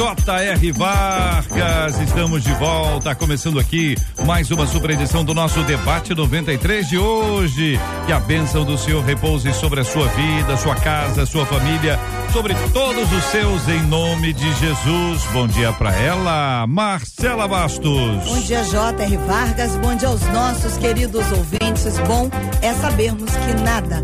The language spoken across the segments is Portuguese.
J.R. Vargas, estamos de volta, começando aqui mais uma super edição do nosso debate 93 de hoje. Que a bênção do Senhor repouse sobre a sua vida, sua casa, sua família, sobre todos os seus, em nome de Jesus. Bom dia para ela, Marcela Bastos. Bom dia, J.R. Vargas. Bom dia aos nossos queridos ouvintes. Bom é sabermos que nada,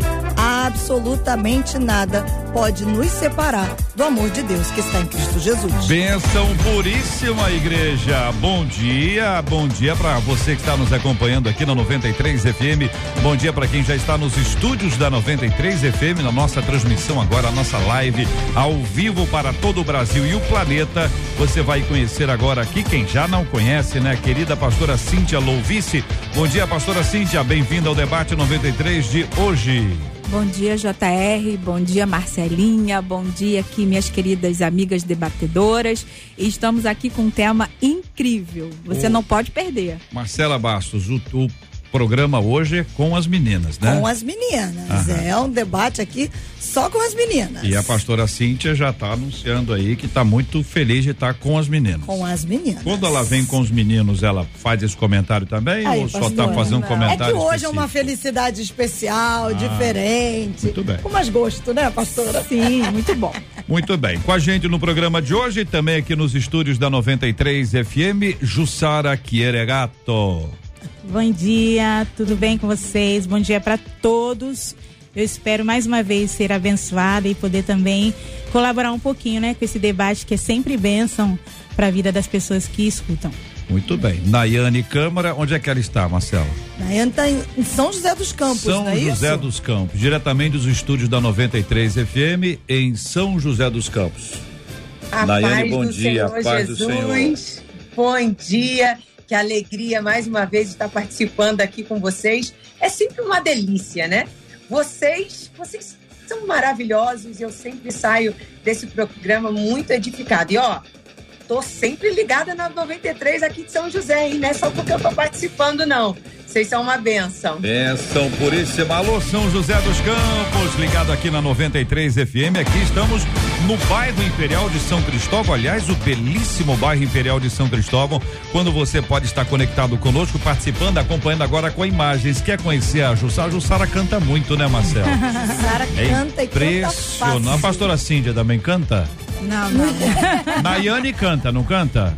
absolutamente nada, pode nos separar do amor de Deus que está em Cristo Jesus. Bênção puríssima, igreja. Bom dia, bom dia para você que está nos acompanhando aqui na 93 FM. Bom dia para quem já está nos estúdios da 93 FM, na nossa transmissão agora, a nossa live ao vivo para todo o Brasil e o planeta. Você vai conhecer agora aqui quem já não conhece, né? Querida pastora Cíntia Louvice. Bom dia, pastora Cíntia. Bem-vinda ao debate 93 de hoje. Bom dia, JR. Bom dia, Marcelinha. Bom dia aqui, minhas queridas amigas debatedoras. Estamos aqui com um tema incrível. Você não pode perder. Marcela Bastos, o, o programa hoje é com as meninas, né? Com as meninas. Aham. É um debate aqui só com as meninas. E a pastora Cíntia já está anunciando aí que está muito feliz de estar tá com as meninas. Com as meninas. Quando ela vem com os meninos, ela faz esse comentário também aí, ou só está fazendo um comentário? É que hoje específico? é uma felicidade especial, ah, diferente. Muito bem. Com mais gosto, né, pastora? Sim, muito bom. Muito bem. Com a gente no programa de hoje, também aqui nos estúdios da 93 FM, Jussara Quieregato. Bom dia, tudo bem com vocês? Bom dia para todos. Eu espero mais uma vez ser abençoada e poder também colaborar um pouquinho, né, com esse debate que é sempre bênção para a vida das pessoas que escutam. Muito bem. Nayane Câmara, onde é que ela está, Marcela? Nayane está em, São José dos Campos, São não é José isso? dos Campos, diretamente dos estúdios da 93 FM em São José dos Campos. A Nayane, bom dia, Senhor paz Jesus. do Senhor. Bom dia que alegria mais uma vez estar participando aqui com vocês. É sempre uma delícia, né? Vocês, vocês são maravilhosos e eu sempre saio desse programa muito edificado. E ó, tô sempre ligada na 93 aqui de São José, hein? Não é só porque eu tô participando, não. Vocês são uma benção. Benção puríssima. Alô, São José dos Campos, ligado aqui na 93 FM. Aqui estamos no bairro Imperial de São Cristóvão. Aliás, o belíssimo bairro Imperial de São Cristóvão. Quando você pode estar conectado conosco, participando, acompanhando agora com imagens. Quer conhecer a Jussara? A Jussara canta muito, né, Marcelo? Jussara é canta e canta fácil. A pastora Cíndia também canta? Não, não. Nayane canta, não canta?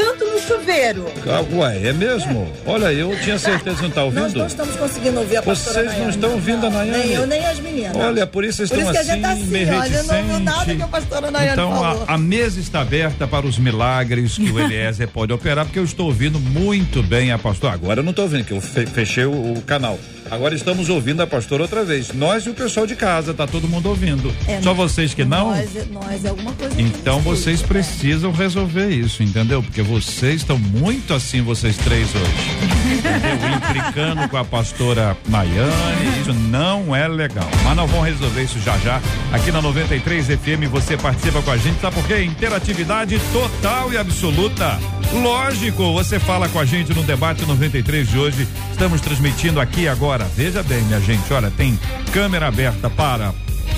canto no chuveiro. Ah, ué, é mesmo? Olha, eu tinha certeza que não está ouvindo. Nós não estamos conseguindo ouvir a Vocês Nayane, não estão ouvindo a Nayane? Nem eu, nem as meninas. Olha, por isso vocês por estão isso que assim, a gente tá assim, olha, não ouviu nada que a pastora Nayane então, falou. A, a mesa está aberta para os milagres que o Eliezer pode operar, porque eu estou ouvindo muito bem a pastora. Agora eu não estou ouvindo, que eu fechei o, o canal. Agora estamos ouvindo a pastora outra vez. Nós e o pessoal de casa, tá todo mundo ouvindo. É, Só vocês que não? Nós, nós é alguma coisa. Então vocês precisam resolver isso, entendeu? Porque vocês estão muito assim, vocês três hoje. entendeu? Implicando com a pastora Maiane. Isso não é legal. Mas nós vamos resolver isso já já. Aqui na 93 FM você participa com a gente, sabe por quê? Interatividade total e absoluta. Lógico, você fala com a gente no debate 93 de hoje. Estamos transmitindo aqui agora. Veja bem, minha gente, olha, tem câmera aberta para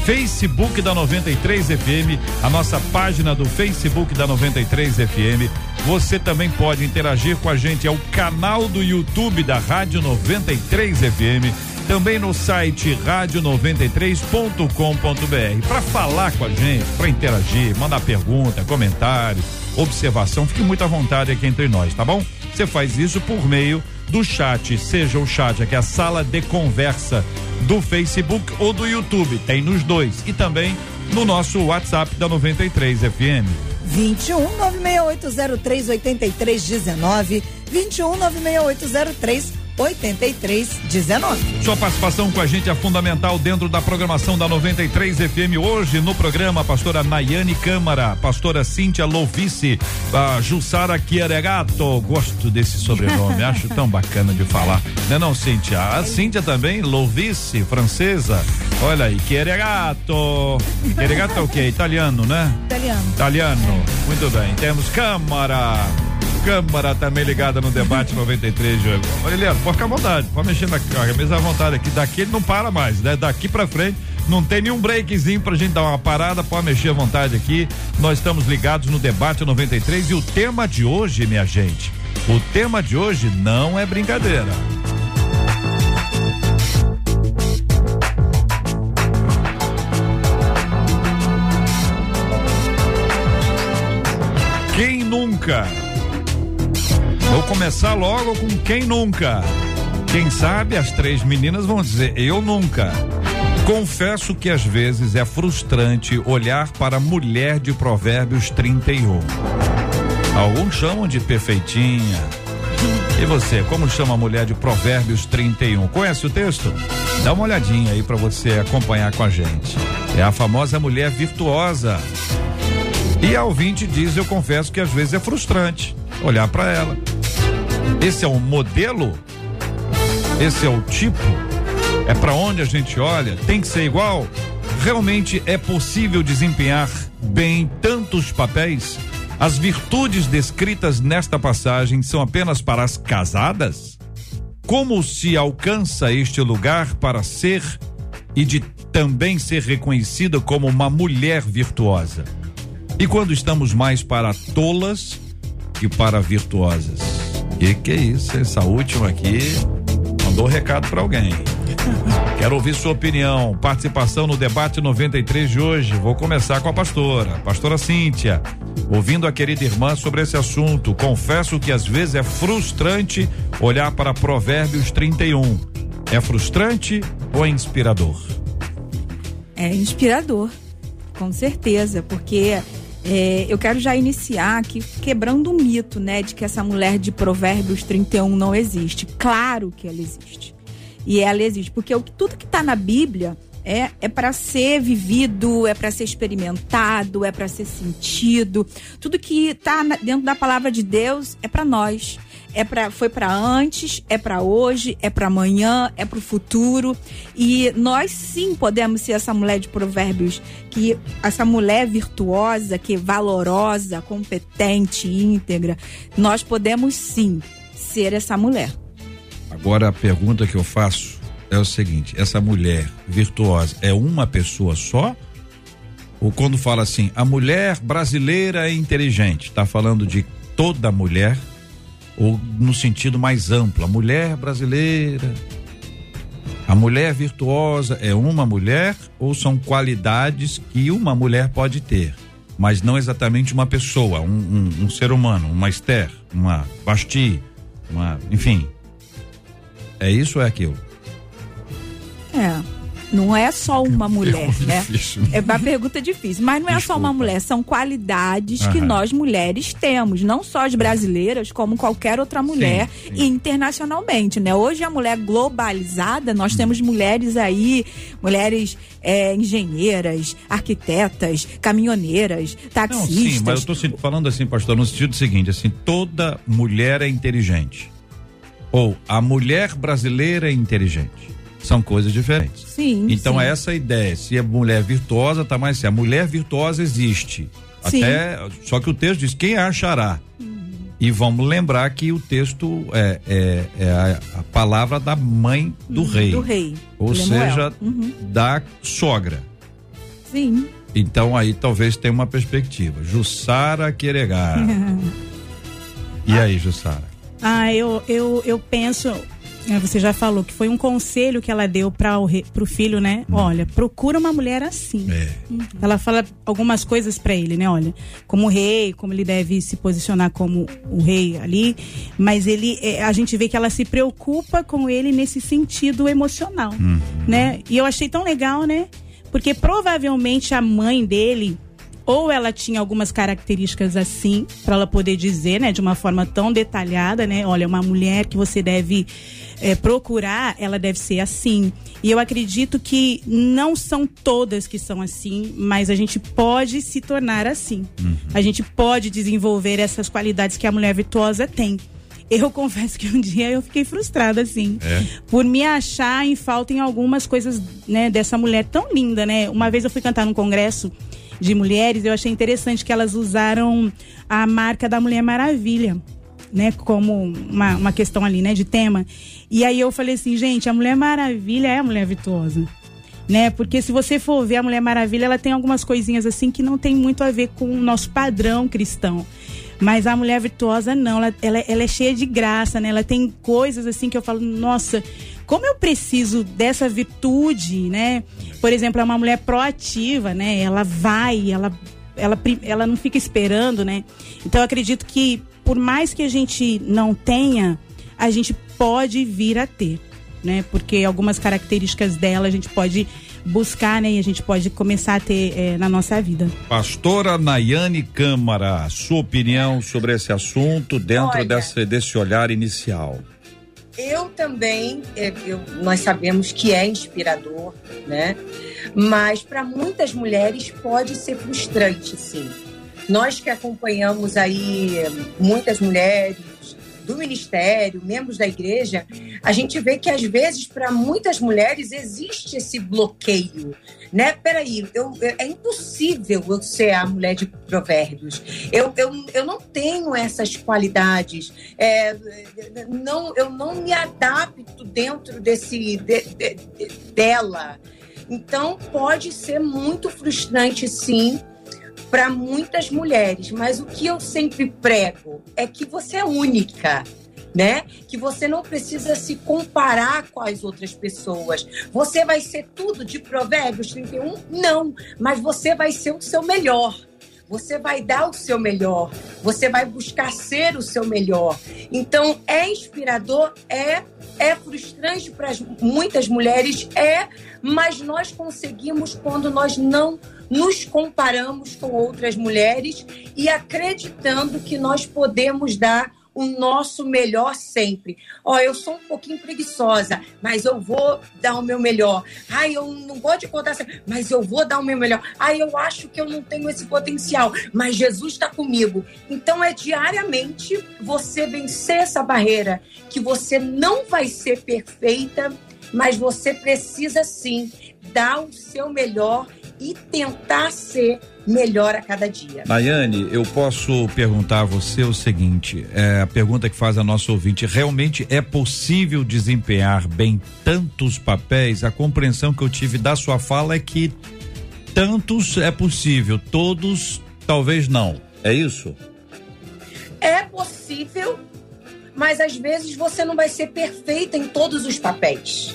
Facebook da 93 FM, a nossa página do Facebook da 93 FM. Você também pode interagir com a gente, é o canal do YouTube da Rádio 93 FM, também no site rádio93.com.br. Para falar com a gente, para interagir, mandar pergunta, comentário, observação, fique muito à vontade aqui entre nós, tá bom? Você faz isso por meio do chat, seja o chat, que é a sala de conversa do Facebook ou do YouTube. Tem nos dois. E também no nosso WhatsApp da 93 FM. 21 96803 8319 21 96803 8319. Sua participação com a gente é fundamental dentro da programação da 93 FM. Hoje no programa, pastora Nayane Câmara, pastora Cíntia Lovice, a Jussara Chiaregato. Gosto desse sobrenome, acho tão bacana de falar. Não é não, Cíntia? A Cíntia também, Lovice, francesa. Olha aí, Chiaregato. Chiaregato é o quê? Italiano, né? Italiano. Italiano. Muito bem. Temos Câmara. Câmara também ligada no debate 93 de hoje. Eliano, pode ficar à vontade, pode mexer na camisa à vontade aqui. Daqui ele não para mais, né? Daqui pra frente não tem nenhum breakzinho pra gente dar uma parada, pode mexer à vontade aqui. Nós estamos ligados no debate 93 e o tema de hoje, minha gente, o tema de hoje não é brincadeira. Quem nunca Vou começar logo com quem nunca. Quem sabe as três meninas vão dizer eu nunca. Confesso que às vezes é frustrante olhar para a mulher de Provérbios 31. Alguns chamam de perfeitinha. E você, como chama a mulher de Provérbios 31? Conhece o texto? Dá uma olhadinha aí para você acompanhar com a gente. É a famosa mulher virtuosa. E a ouvinte diz: Eu confesso que às vezes é frustrante olhar para ela. Esse é o modelo? Esse é o tipo? É para onde a gente olha? Tem que ser igual? Realmente é possível desempenhar bem tantos papéis? As virtudes descritas nesta passagem são apenas para as casadas? Como se alcança este lugar para ser e de também ser reconhecida como uma mulher virtuosa? E quando estamos mais para tolas que para virtuosas? Que que é isso? Essa última aqui mandou recado para alguém. Quero ouvir sua opinião, participação no debate 93 de hoje. Vou começar com a pastora, pastora Cíntia. Ouvindo a querida irmã sobre esse assunto, confesso que às vezes é frustrante olhar para Provérbios 31. É frustrante ou é inspirador? É inspirador, com certeza, porque é, eu quero já iniciar aqui quebrando o mito, né, de que essa mulher de Provérbios 31 não existe. Claro que ela existe. E ela existe, porque tudo que está na Bíblia é, é para ser vivido, é para ser experimentado, é para ser sentido. Tudo que está dentro da palavra de Deus é para nós é para foi para antes, é para hoje, é para amanhã, é para o futuro. E nós sim podemos ser essa mulher de provérbios, que essa mulher virtuosa, que é valorosa, competente, íntegra. Nós podemos sim ser essa mulher. Agora a pergunta que eu faço é o seguinte: essa mulher virtuosa é uma pessoa só? Ou quando fala assim, a mulher brasileira é inteligente, está falando de toda mulher ou no sentido mais amplo, a mulher brasileira. A mulher virtuosa é uma mulher ou são qualidades que uma mulher pode ter, mas não exatamente uma pessoa, um, um, um ser humano, uma Esther, uma Basti, uma, enfim. É isso ou é aquilo? É. Não é só uma mulher, né? Difícil. É uma pergunta difícil. Mas não é Desculpa. só uma mulher, são qualidades que nós mulheres temos. Não só as brasileiras, como qualquer outra mulher sim, sim. internacionalmente, né? Hoje a mulher globalizada, nós temos mulheres aí, mulheres é, engenheiras, arquitetas, caminhoneiras, taxistas. Não, sim, mas eu estou falando assim, pastor, no sentido seguinte, assim, toda mulher é inteligente. Ou a mulher brasileira é inteligente são coisas diferentes. Sim. Então sim. essa ideia, se a mulher virtuosa, tá mais assim, a mulher virtuosa existe. Sim. Até só que o texto diz quem a achará. Uhum. E vamos lembrar que o texto é, é, é a, a, palavra da mãe do uhum, rei. Do rei. Ou seja, uhum. da sogra. Sim. Então aí talvez tenha uma perspectiva. Jussara Queregar. e aí, Jussara? Ah, eu, eu, eu penso, é, você já falou que foi um conselho que ela deu para o pro filho, né? Hum. Olha, procura uma mulher assim. É. Uhum. Ela fala algumas coisas para ele, né? Olha, como rei, como ele deve se posicionar como o rei ali, mas ele, é, a gente vê que ela se preocupa com ele nesse sentido emocional, hum. né? E eu achei tão legal, né? Porque provavelmente a mãe dele ou ela tinha algumas características assim, para ela poder dizer, né, de uma forma tão detalhada, né? Olha, uma mulher que você deve é, procurar, ela deve ser assim. E eu acredito que não são todas que são assim, mas a gente pode se tornar assim. Uhum. A gente pode desenvolver essas qualidades que a mulher virtuosa tem. Eu confesso que um dia eu fiquei frustrada, assim, é. por me achar em falta em algumas coisas, né, dessa mulher tão linda, né? Uma vez eu fui cantar num congresso de mulheres, eu achei interessante que elas usaram a marca da Mulher Maravilha, né, como uma, uma questão ali, né, de tema. E aí eu falei assim, gente, a Mulher Maravilha é a mulher virtuosa. Né? Porque se você for ver a Mulher Maravilha, ela tem algumas coisinhas assim que não tem muito a ver com o nosso padrão cristão. Mas a mulher virtuosa não, ela, ela, ela, é cheia de graça, né? Ela tem coisas assim que eu falo, nossa, como eu preciso dessa virtude, né? Por exemplo, é uma mulher proativa, né? Ela vai, ela, ela, ela não fica esperando, né? Então eu acredito que por mais que a gente não tenha, a gente pode vir a ter, né? Porque algumas características dela a gente pode buscar, né? E a gente pode começar a ter é, na nossa vida. Pastora Nayane Câmara, sua opinião sobre esse assunto dentro Olha, desse, desse olhar inicial. Eu também, é, eu, nós sabemos que é inspirador, né? Mas para muitas mulheres pode ser frustrante, sim. Nós que acompanhamos aí muitas mulheres do ministério, membros da igreja, a gente vê que às vezes para muitas mulheres existe esse bloqueio, né? Peraí, eu, é impossível eu ser a mulher de provérbios. Eu, eu, eu não tenho essas qualidades. É, não, eu não me adapto dentro desse de, de, de, dela. Então pode ser muito frustrante, sim, para muitas mulheres, mas o que eu sempre prego é que você é única. Né? Que você não precisa se comparar com as outras pessoas. Você vai ser tudo de Provérbios 31? Não, mas você vai ser o seu melhor. Você vai dar o seu melhor, você vai buscar ser o seu melhor. Então, é inspirador, é, é frustrante para muitas mulheres, é, mas nós conseguimos quando nós não nos comparamos com outras mulheres e acreditando que nós podemos dar o nosso melhor sempre. Ó, oh, eu sou um pouquinho preguiçosa, mas eu vou dar o meu melhor. Ai, eu não gosto de contar, mas eu vou dar o meu melhor. Ai, eu acho que eu não tenho esse potencial, mas Jesus está comigo. Então é diariamente você vencer essa barreira que você não vai ser perfeita, mas você precisa sim dar o seu melhor e tentar ser melhor a cada dia. Nayane, eu posso perguntar a você o seguinte: é, a pergunta que faz a nossa ouvinte, realmente é possível desempenhar bem tantos papéis? A compreensão que eu tive da sua fala é que tantos é possível, todos talvez não. É isso? É possível, mas às vezes você não vai ser perfeita em todos os papéis,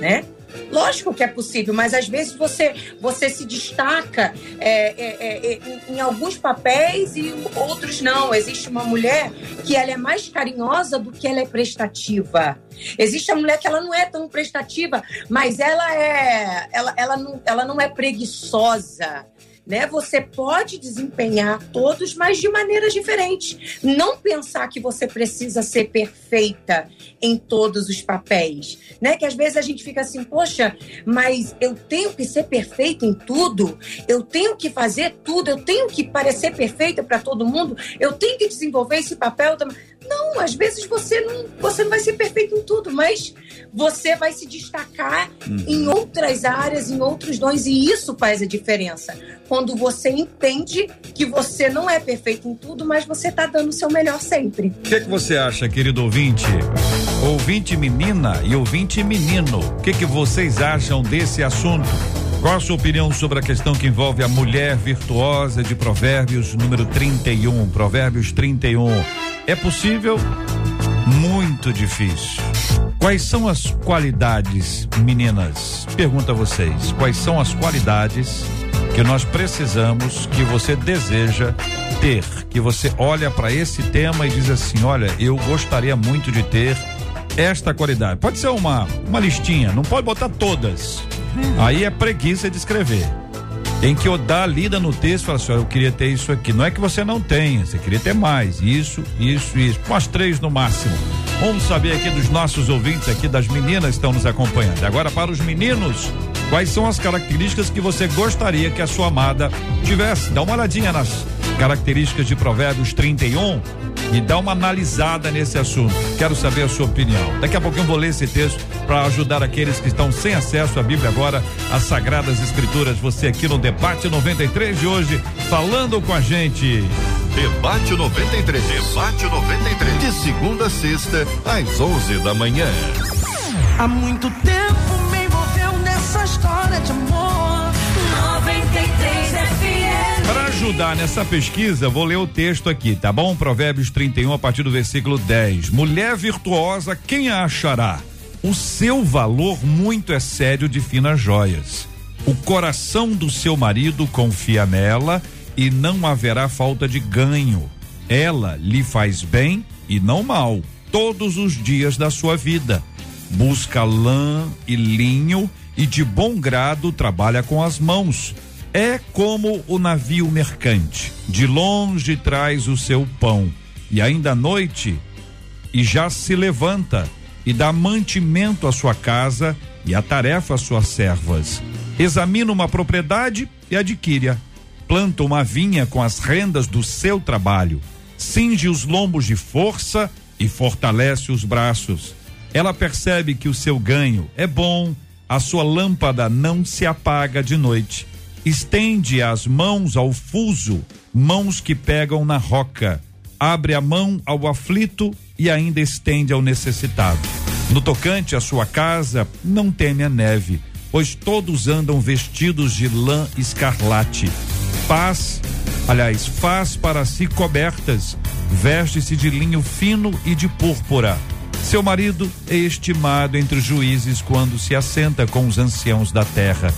né? Lógico que é possível, mas às vezes você, você se destaca é, é, é, em, em, alguns papéis e outros não. Existe uma mulher que ela é mais carinhosa do que ela é prestativa. Existe a mulher que ela não é tão prestativa, mas ela é ela, ela, não, ela não é preguiçosa né? Você pode desempenhar todos, mas de maneiras diferentes. Não pensar que você precisa ser perfeita em todos os papéis, né? Que às vezes a gente fica assim, poxa, mas eu tenho que ser perfeita em tudo, eu tenho que fazer tudo, eu tenho que parecer perfeita para todo mundo, eu tenho que desenvolver esse papel também. Não, às vezes você não, você não vai ser perfeito em tudo, mas você vai se destacar uhum. em outras áreas, em outros dons, e isso faz a diferença. Quando você entende que você não é perfeito em tudo, mas você está dando o seu melhor sempre. O que, que você acha, querido ouvinte? Ouvinte menina e ouvinte menino, o que, que vocês acham desse assunto? Qual a sua opinião sobre a questão que envolve a mulher virtuosa de Provérbios número 31? Provérbios 31. É possível? Muito difícil. Quais são as qualidades, meninas? Pergunta a vocês. Quais são as qualidades que nós precisamos, que você deseja ter? Que você olha para esse tema e diz assim: olha, eu gostaria muito de ter esta qualidade. Pode ser uma, uma listinha, não pode botar todas. Aí é preguiça de escrever. Tem que dar a lida no texto e falar assim: eu queria ter isso aqui. Não é que você não tenha, você queria ter mais. Isso, isso, isso. Umas três no máximo. Vamos saber aqui dos nossos ouvintes, aqui das meninas que estão nos acompanhando. Agora, para os meninos, quais são as características que você gostaria que a sua amada tivesse? Dá uma olhadinha nas características de Provérbios 31 e dá uma analisada nesse assunto. Quero saber a sua opinião. Daqui a pouquinho eu vou ler esse texto para ajudar aqueles que estão sem acesso à Bíblia agora, às Sagradas Escrituras. Você aqui no Debate 93 de hoje, falando com a gente. Debate 93. Debate 93. De segunda a sexta, às 11 da manhã. Há muito tempo me envolveu nessa história de amor. 93 FM. Para ajudar nessa pesquisa, vou ler o texto aqui, tá bom? Provérbios 31 a partir do versículo 10. Mulher virtuosa, quem a achará? O seu valor muito é sério de finas joias. O coração do seu marido confia nela e não haverá falta de ganho. Ela lhe faz bem e não mal todos os dias da sua vida. Busca lã e linho e de bom grado trabalha com as mãos. É como o navio mercante, de longe traz o seu pão e ainda à noite e já se levanta e dá mantimento à sua casa e a tarefa às suas servas. Examina uma propriedade e adquire-a. Planta uma vinha com as rendas do seu trabalho. Cinge os lombos de força e fortalece os braços. Ela percebe que o seu ganho é bom, a sua lâmpada não se apaga de noite. Estende as mãos ao fuso, mãos que pegam na roca. Abre a mão ao aflito e ainda estende ao necessitado. No tocante à sua casa, não teme a neve, pois todos andam vestidos de lã escarlate. Faz, aliás, faz para si cobertas, veste-se de linho fino e de púrpura. Seu marido é estimado entre os juízes quando se assenta com os anciãos da terra.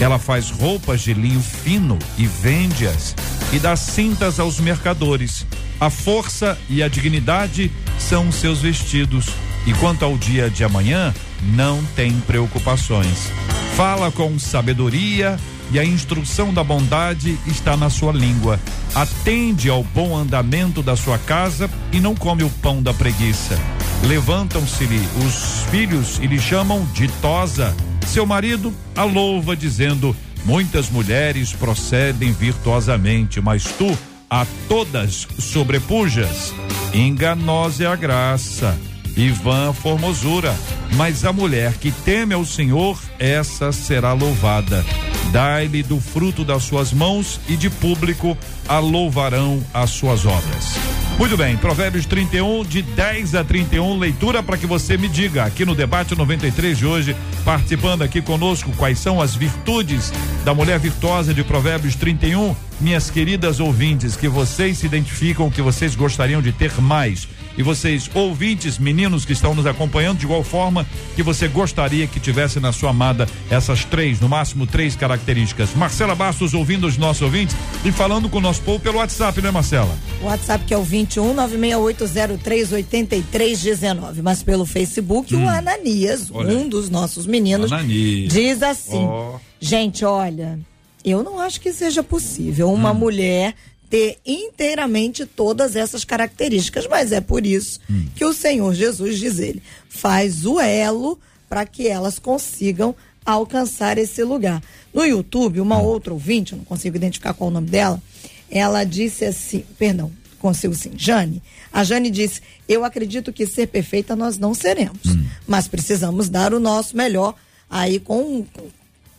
Ela faz roupas de linho fino e vende-as e dá cintas aos mercadores. A força e a dignidade são seus vestidos. E quanto ao dia de amanhã, não tem preocupações. Fala com sabedoria e a instrução da bondade está na sua língua. Atende ao bom andamento da sua casa e não come o pão da preguiça. Levantam-se-lhe os filhos e lhe chamam ditosa. Seu marido a louva, dizendo: Muitas mulheres procedem virtuosamente, mas tu a todas sobrepujas. Enganosa é a graça e vã formosura, mas a mulher que teme ao Senhor, essa será louvada. Dai-lhe do fruto das suas mãos e de público a louvarão as suas obras. Muito bem, Provérbios 31, de 10 a 31, leitura para que você me diga aqui no debate 93 de hoje, participando aqui conosco, quais são as virtudes da mulher virtuosa de Provérbios 31. Minhas queridas ouvintes, que vocês se identificam, que vocês gostariam de ter mais e vocês, ouvintes, meninos que estão nos acompanhando, de igual forma que você gostaria que tivesse na sua amada essas três, no máximo três características. Marcela Bastos ouvindo os nossos ouvintes e falando com o nosso povo pelo WhatsApp, né, Marcela? O WhatsApp que é o 21 968038319, mas pelo Facebook hum. o Ananias, olha. um dos nossos meninos, Ananias. diz assim: oh. Gente, olha, eu não acho que seja possível uma hum. mulher ter inteiramente todas essas características, mas é por isso hum. que o Senhor Jesus diz ele, faz o elo para que elas consigam alcançar esse lugar. No YouTube, uma hum. outra ouvinte, eu não consigo identificar qual o nome dela, ela disse assim, perdão, consigo sim, Jane. A Jane disse: Eu acredito que ser perfeita nós não seremos, hum. mas precisamos dar o nosso melhor aí com,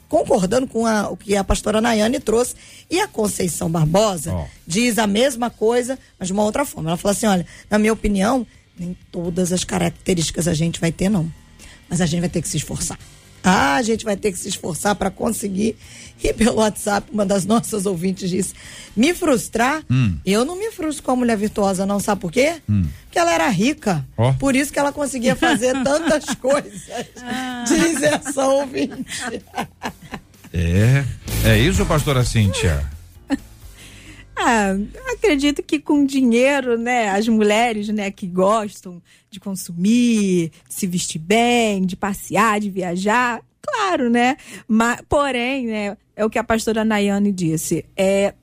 concordando com a, o que a pastora Nayane trouxe. E a Conceição Barbosa oh. diz a mesma coisa, mas de uma outra forma. Ela fala assim: olha, na minha opinião, nem todas as características a gente vai ter, não. Mas a gente vai ter que se esforçar. Ah, a gente vai ter que se esforçar para conseguir. E pelo WhatsApp, uma das nossas ouvintes disse: me frustrar? Hum. Eu não me frustro com a mulher virtuosa, não. Sabe por quê? Hum. Porque ela era rica. Oh. Por isso que ela conseguia fazer tantas coisas. Ah. Diz essa ouvinte. É. É isso, pastora Cíntia? Ah, acredito que com dinheiro, né, as mulheres, né, que gostam de consumir, de se vestir bem, de passear, de viajar, claro, né? Mas, porém, né, é o que a pastora Nayane disse. É,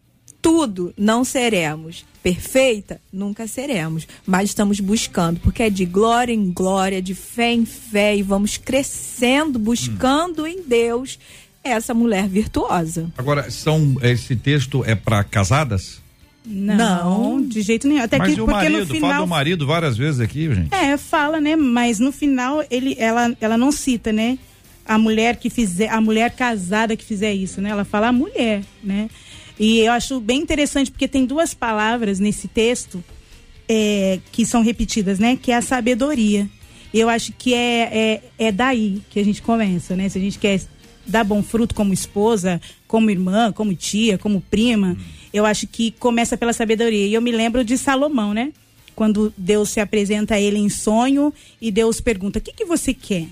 tudo não seremos. Perfeita? Nunca seremos. Mas estamos buscando, porque é de glória em glória, de fé em fé, e vamos crescendo, buscando hum. em Deus essa mulher virtuosa. Agora, são esse texto é para casadas? Não, não, de jeito nenhum. Até mas que, o marido, final, fala do marido várias vezes aqui, gente. É, fala, né? Mas no final ele, ela, ela não cita, né? A mulher que fizer, a mulher casada que fizer isso, né? Ela fala a mulher, né? E eu acho bem interessante porque tem duas palavras nesse texto é, que são repetidas, né? Que é a sabedoria. Eu acho que é, é, é daí que a gente começa, né? Se a gente quer dar bom fruto como esposa, como irmã, como tia, como prima, hum. eu acho que começa pela sabedoria. E eu me lembro de Salomão, né? Quando Deus se apresenta a ele em sonho e Deus pergunta: o que, que você quer?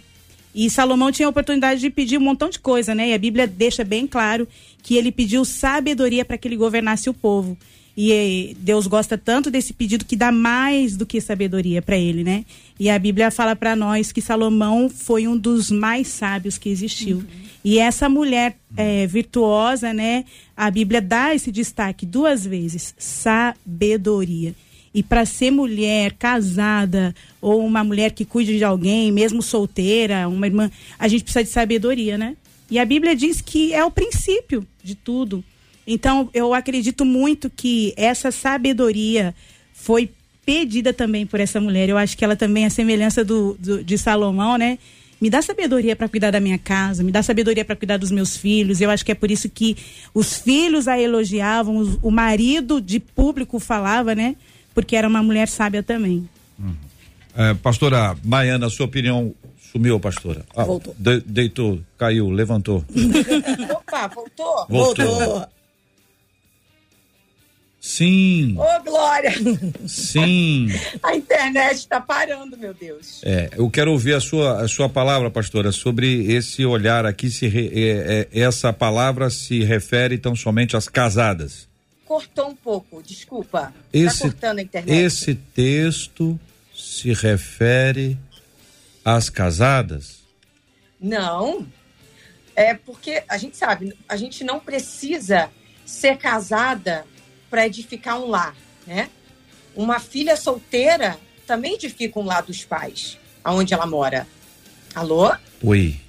E Salomão tinha a oportunidade de pedir um montão de coisa, né? E a Bíblia deixa bem claro que ele pediu sabedoria para que ele governasse o povo. E Deus gosta tanto desse pedido que dá mais do que sabedoria para ele, né? E a Bíblia fala para nós que Salomão foi um dos mais sábios que existiu. Uhum. E essa mulher é, virtuosa, né? A Bíblia dá esse destaque duas vezes: sabedoria. E para ser mulher casada ou uma mulher que cuide de alguém, mesmo solteira, uma irmã, a gente precisa de sabedoria, né? E a Bíblia diz que é o princípio de tudo. Então, eu acredito muito que essa sabedoria foi pedida também por essa mulher. Eu acho que ela também, a semelhança do, do de Salomão, né? Me dá sabedoria para cuidar da minha casa, me dá sabedoria para cuidar dos meus filhos. Eu acho que é por isso que os filhos a elogiavam, os, o marido de público falava, né? Porque era uma mulher sábia também. Uhum. É, pastora Maiana, sua opinião sumiu, pastora? Ah, voltou. De, deitou, caiu, levantou. Opa, voltou? Voltou. voltou. Sim. Ô, oh, Glória! Sim. a internet está parando, meu Deus. É, eu quero ouvir a sua, a sua palavra, pastora, sobre esse olhar aqui, se re, é, é, essa palavra se refere tão somente às casadas. Cortou um pouco, desculpa. Tá esse, tá cortando a internet. Esse texto se refere às casadas? Não. É porque a gente sabe, a gente não precisa ser casada para edificar um lar, né? Uma filha solteira também edifica um lar dos pais, aonde ela mora. Alô? Oi.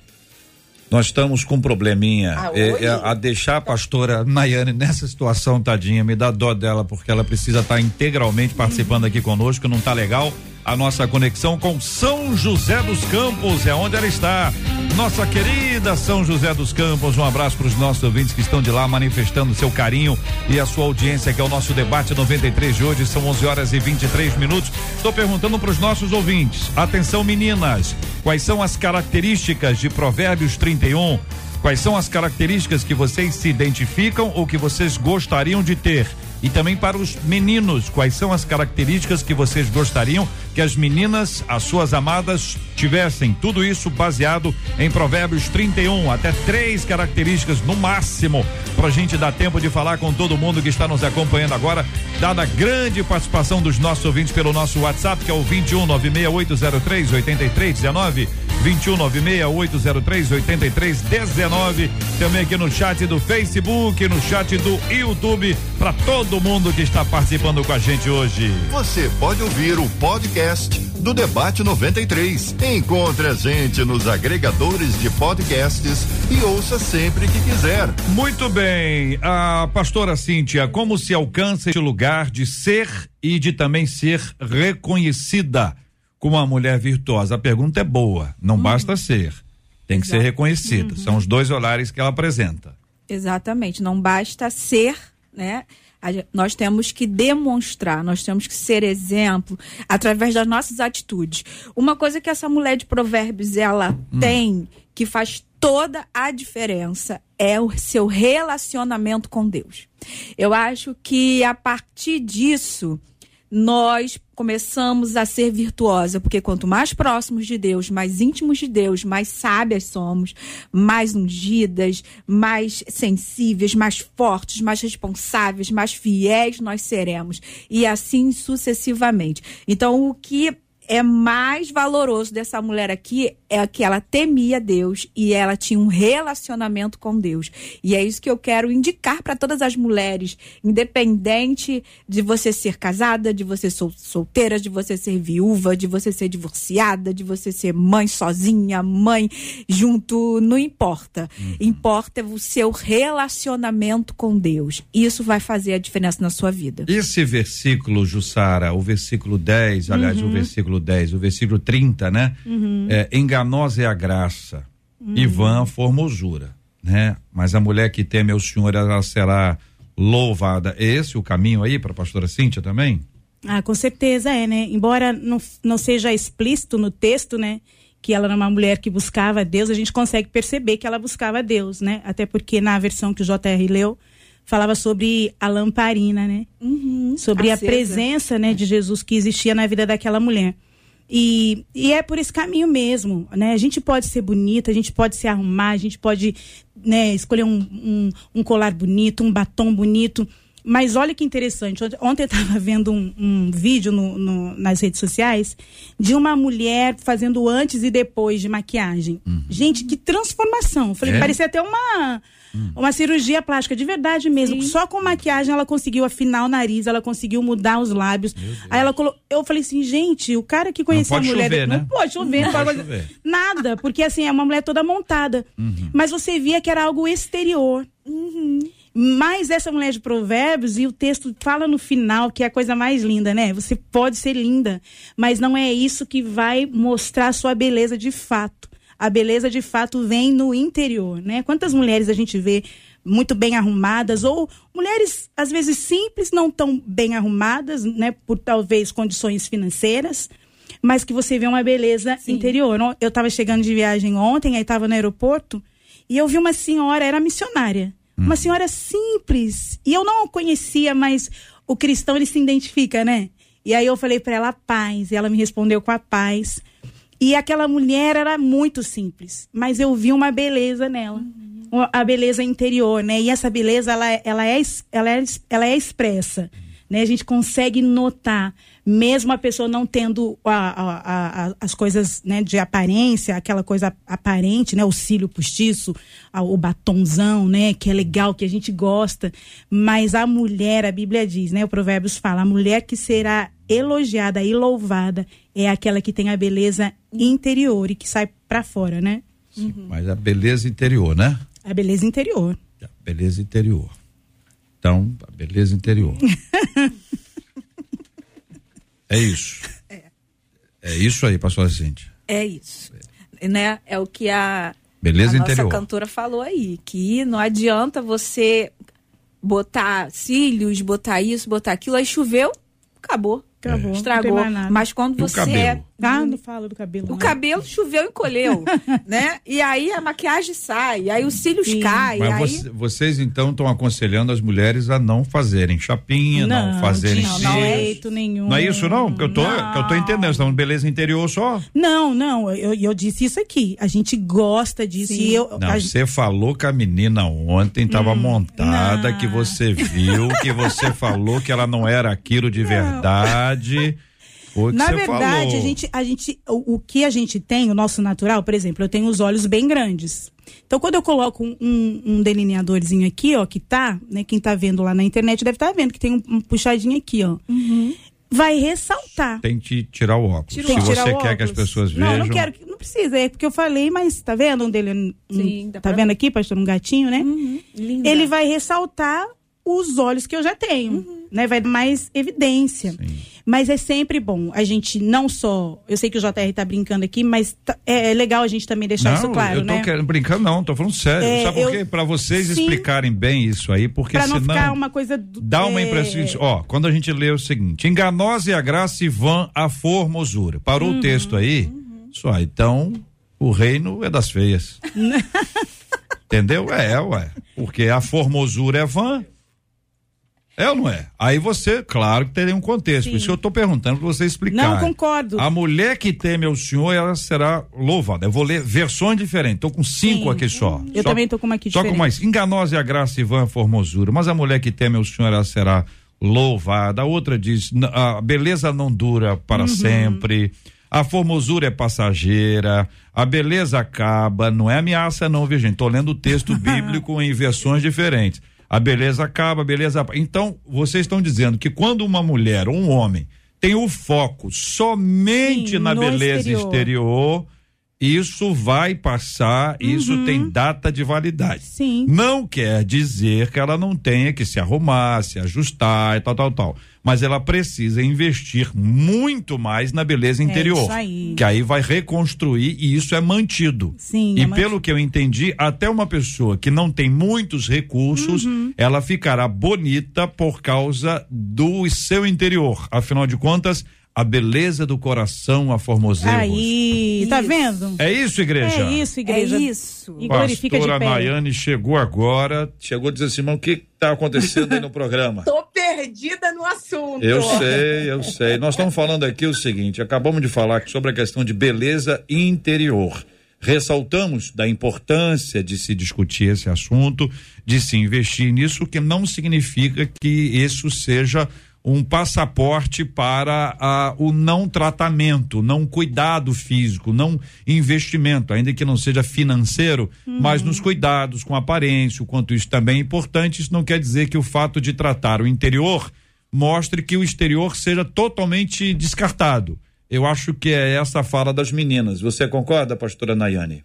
Nós estamos com um probleminha. Ah, é, é, a deixar a pastora Nayane nessa situação, tadinha, me dá dó dela, porque ela precisa estar integralmente participando aqui conosco, não tá legal a nossa conexão com São José dos Campos, é onde ela está. Nossa querida São José dos Campos, um abraço para os nossos ouvintes que estão de lá manifestando seu carinho e a sua audiência, que é o nosso debate 93 de hoje, são 11 horas e 23 minutos. Estou perguntando para os nossos ouvintes. Atenção, meninas, quais são as características de Provérbios 31? Quais são as características que vocês se identificam ou que vocês gostariam de ter? E também para os meninos, quais são as características que vocês gostariam que as meninas, as suas amadas, tivessem? Tudo isso baseado em Provérbios 31, até três características no máximo, para a gente dar tempo de falar com todo mundo que está nos acompanhando agora, dada a grande participação dos nossos ouvintes pelo nosso WhatsApp, que é o 21 96803 8319. 21 96803 8319. Também aqui no chat do Facebook, no chat do YouTube, para todo mundo que está participando com a gente hoje. Você pode ouvir o podcast do Debate 93. Encontre a gente nos agregadores de podcasts e ouça sempre que quiser. Muito bem. A pastora Cíntia, como se alcança esse lugar de ser e de também ser reconhecida? com uma mulher virtuosa? A pergunta é boa, não uhum. basta ser, tem que Exato. ser reconhecida. Uhum. São os dois olhares que ela apresenta. Exatamente, não basta ser, né? Nós temos que demonstrar, nós temos que ser exemplo através das nossas atitudes. Uma coisa que essa mulher de provérbios ela hum. tem que faz toda a diferença é o seu relacionamento com Deus. Eu acho que a partir disso nós começamos a ser virtuosa, porque quanto mais próximos de Deus, mais íntimos de Deus, mais sábias somos, mais ungidas, mais sensíveis, mais fortes, mais responsáveis, mais fiéis nós seremos e assim sucessivamente. Então, o que é mais valoroso dessa mulher aqui é que ela temia Deus e ela tinha um relacionamento com Deus. E é isso que eu quero indicar para todas as mulheres, independente de você ser casada, de você ser solteira, de você ser viúva, de você ser divorciada, de você ser mãe sozinha, mãe junto, não importa. Uhum. Importa o seu relacionamento com Deus. Isso vai fazer a diferença na sua vida. Esse versículo, Jussara, o versículo 10, aliás, uhum. o versículo 10, o versículo 30, né? Uhum. É, enganosa é a graça uhum. e vã a formosura, né? Mas a mulher que teme ao Senhor, ela será louvada. É esse o caminho aí para a pastora Cíntia também? Ah, com certeza é, né? Embora não, não seja explícito no texto, né? Que ela era uma mulher que buscava Deus, a gente consegue perceber que ela buscava Deus, né? Até porque na versão que o JR leu, falava sobre a lamparina, né? Uhum, sobre acesa. a presença, né, de Jesus que existia na vida daquela mulher. E, e é por esse caminho mesmo, né? A gente pode ser bonita, a gente pode se arrumar, a gente pode né, escolher um, um, um colar bonito, um batom bonito. Mas olha que interessante. Ontem eu estava vendo um, um vídeo no, no, nas redes sociais de uma mulher fazendo antes e depois de maquiagem. Uhum. Gente, que transformação. Falei, é? parecia até uma Hum. Uma cirurgia plástica, de verdade mesmo. Sim. Só com maquiagem ela conseguiu afinar o nariz, ela conseguiu mudar os lábios. Aí ela colocou. Eu falei assim, gente, o cara que conhecia a mulher. Chover, não né? pode chover, não, pode chover. Nada, porque assim, é uma mulher toda montada. Uhum. Mas você via que era algo exterior. Uhum. Mas essa mulher de provérbios, e o texto fala no final, que é a coisa mais linda, né? Você pode ser linda, mas não é isso que vai mostrar a sua beleza de fato a beleza de fato vem no interior, né? Quantas mulheres a gente vê muito bem arrumadas ou mulheres às vezes simples, não tão bem arrumadas, né, por talvez condições financeiras, mas que você vê uma beleza Sim. interior. Eu estava chegando de viagem ontem, aí estava no aeroporto e eu vi uma senhora, era missionária, hum. uma senhora simples e eu não a conhecia, mas o cristão ele se identifica, né? E aí eu falei para ela paz, e ela me respondeu com a paz. E aquela mulher era muito simples, mas eu vi uma beleza nela. Uhum. A beleza interior, né? E essa beleza, ela, ela, é, ela, é, ela é expressa. Né? A gente consegue notar, mesmo a pessoa não tendo a, a, a, as coisas né, de aparência, aquela coisa aparente, né? O cílio postiço, o batonzão, né? Que é legal, que a gente gosta. Mas a mulher, a Bíblia diz, né? O Provérbios fala, a mulher que será elogiada e louvada é aquela que tem a beleza interior e que sai para fora, né? Sim, uhum. Mas a beleza interior, né? A beleza interior. A beleza interior. Então, a beleza interior. é isso. É. é isso aí, pastor Cíntia. É isso. É. Né? É o que a, beleza a interior. nossa cantora falou aí, que não adianta você botar cílios, botar isso, botar aquilo, aí choveu, acabou. Acabou. Estragou. Mas quando você é. Não falo do cabelo. O não. cabelo choveu e colheu, né? E aí a maquiagem sai, aí os cílios Sim. caem. Mas aí... vocês então estão aconselhando as mulheres a não fazerem chapinha, não, não fazerem não, não é jeito nenhum. Não é isso não? Porque eu tô, não. eu tô entendendo, estamos beleza interior só. Não, não, eu, eu disse isso aqui. A gente gosta disso. E eu, não, você falou que a menina ontem estava hum, montada, que você viu, que você falou que ela não era aquilo de verdade. Na verdade, falou. a gente, a gente, o, o, que a gente tem, o nosso natural, por exemplo, eu tenho os olhos bem grandes. Então, quando eu coloco um, um delineadorzinho aqui, ó, que tá, né? Quem tá vendo lá na internet deve estar tá vendo que tem um, um puxadinho aqui, ó. Uhum. Vai ressaltar. Tem que tirar o óculos. Tiro, Se você quer óculos. que as pessoas vejam. Não, não quero, não precisa, é porque eu falei, mas tá vendo um dele? Sim, tá pra... vendo aqui, pastor, um gatinho, né? Uhum. Ele vai ressaltar os olhos que eu já tenho, uhum. né? Vai dar mais evidência. Sim. Mas é sempre bom a gente não só. Eu sei que o JR tá brincando aqui, mas tá, é, é, legal a gente também deixar não, isso claro. Eu tô né? querendo brincar, não, tô falando sério. É, Sabe por quê? Pra vocês sim, explicarem bem isso aí, porque pra não senão. Ficar uma coisa do, dá uma é... impressão. Ó, quando a gente lê o seguinte: enganosa e a graça e vã a formosura. Parou uhum, o texto aí? Uhum. Só, então o reino é das feias. Entendeu? É, ué. Porque a formosura é vã é ou não é? Aí você, claro que teria um contexto. Sim. Por isso que eu estou perguntando para você explicar. Não, concordo. A mulher que teme ao Senhor, ela será louvada. Eu vou ler versões diferentes. Estou com cinco Sim. aqui só. Eu só, também estou com uma aqui Só diferente. com mais. Enganosa é a graça e vã a formosura. Mas a mulher que teme ao Senhor, ela será louvada. A outra diz: a beleza não dura para uhum. sempre. A formosura é passageira, a beleza acaba, não é ameaça não, viu gente? Tô lendo o texto bíblico em versões diferentes. A beleza acaba, a beleza. Então, vocês estão dizendo que quando uma mulher ou um homem tem o foco somente Sim, na beleza exterior, exterior isso vai passar, uhum. isso tem data de validade. Sim. Não quer dizer que ela não tenha que se arrumar, se ajustar e tal, tal, tal. Mas ela precisa investir muito mais na beleza é interior. É isso aí. Que aí vai reconstruir e isso é mantido. Sim. E é pelo que eu entendi, até uma pessoa que não tem muitos recursos, uhum. ela ficará bonita por causa do seu interior. Afinal de contas, a beleza do coração a formoseia. Aí, tá vendo? É isso, igreja? É isso, igreja. É isso. E glorifica Pastora de pé. Nayane chegou agora, chegou a dizer assim, irmão, o que tá acontecendo aí no programa? Tô perdida no assunto. Eu sei, eu sei. Nós estamos falando aqui o seguinte, acabamos de falar sobre a questão de beleza interior. Ressaltamos da importância de se discutir esse assunto, de se investir nisso, que não significa que isso seja um passaporte para a, o não tratamento, não cuidado físico, não investimento, ainda que não seja financeiro, uhum. mas nos cuidados com a aparência, o quanto isso também é importante. Isso não quer dizer que o fato de tratar o interior mostre que o exterior seja totalmente descartado. Eu acho que é essa a fala das meninas. Você concorda, pastora Nayane?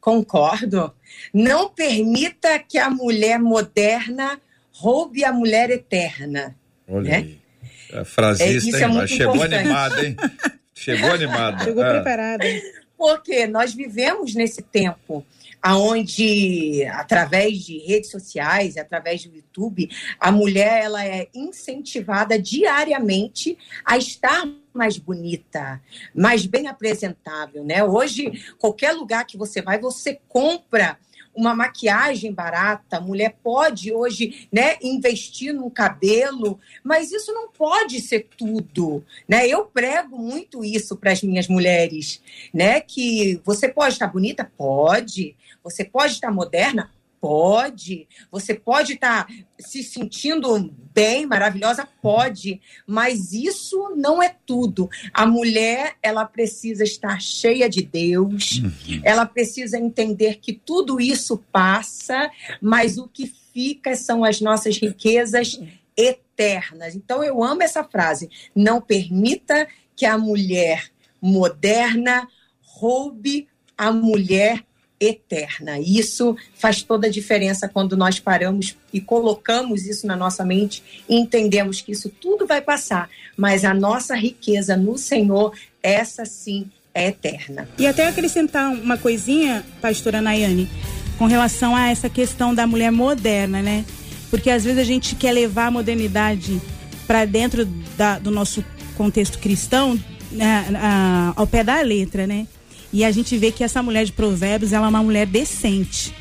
Concordo. Não permita que a mulher moderna roube a mulher eterna. Olha né? aí. A frasista, é, é chegou importante. animada, hein? Chegou animada. Chegou é. preparada. Porque nós vivemos nesse tempo aonde através de redes sociais, através do YouTube, a mulher ela é incentivada diariamente a estar mais bonita, mais bem apresentável, né? Hoje, qualquer lugar que você vai, você compra uma maquiagem barata, a mulher pode hoje, né, investir no cabelo, mas isso não pode ser tudo, né? Eu prego muito isso para as minhas mulheres, né, que você pode estar bonita, pode, você pode estar moderna, Pode. Você pode estar tá se sentindo bem, maravilhosa? Pode. Mas isso não é tudo. A mulher, ela precisa estar cheia de Deus, uhum. ela precisa entender que tudo isso passa, mas o que fica são as nossas riquezas eternas. Então, eu amo essa frase. Não permita que a mulher moderna roube a mulher eterna. Isso faz toda a diferença quando nós paramos e colocamos isso na nossa mente e entendemos que isso tudo vai passar, mas a nossa riqueza no Senhor, essa sim é eterna. E até acrescentar uma coisinha, pastora Nayane, com relação a essa questão da mulher moderna, né? Porque às vezes a gente quer levar a modernidade para dentro da, do nosso contexto cristão, né, ao pé da letra, né? E a gente vê que essa mulher de Provérbios, ela é uma mulher decente.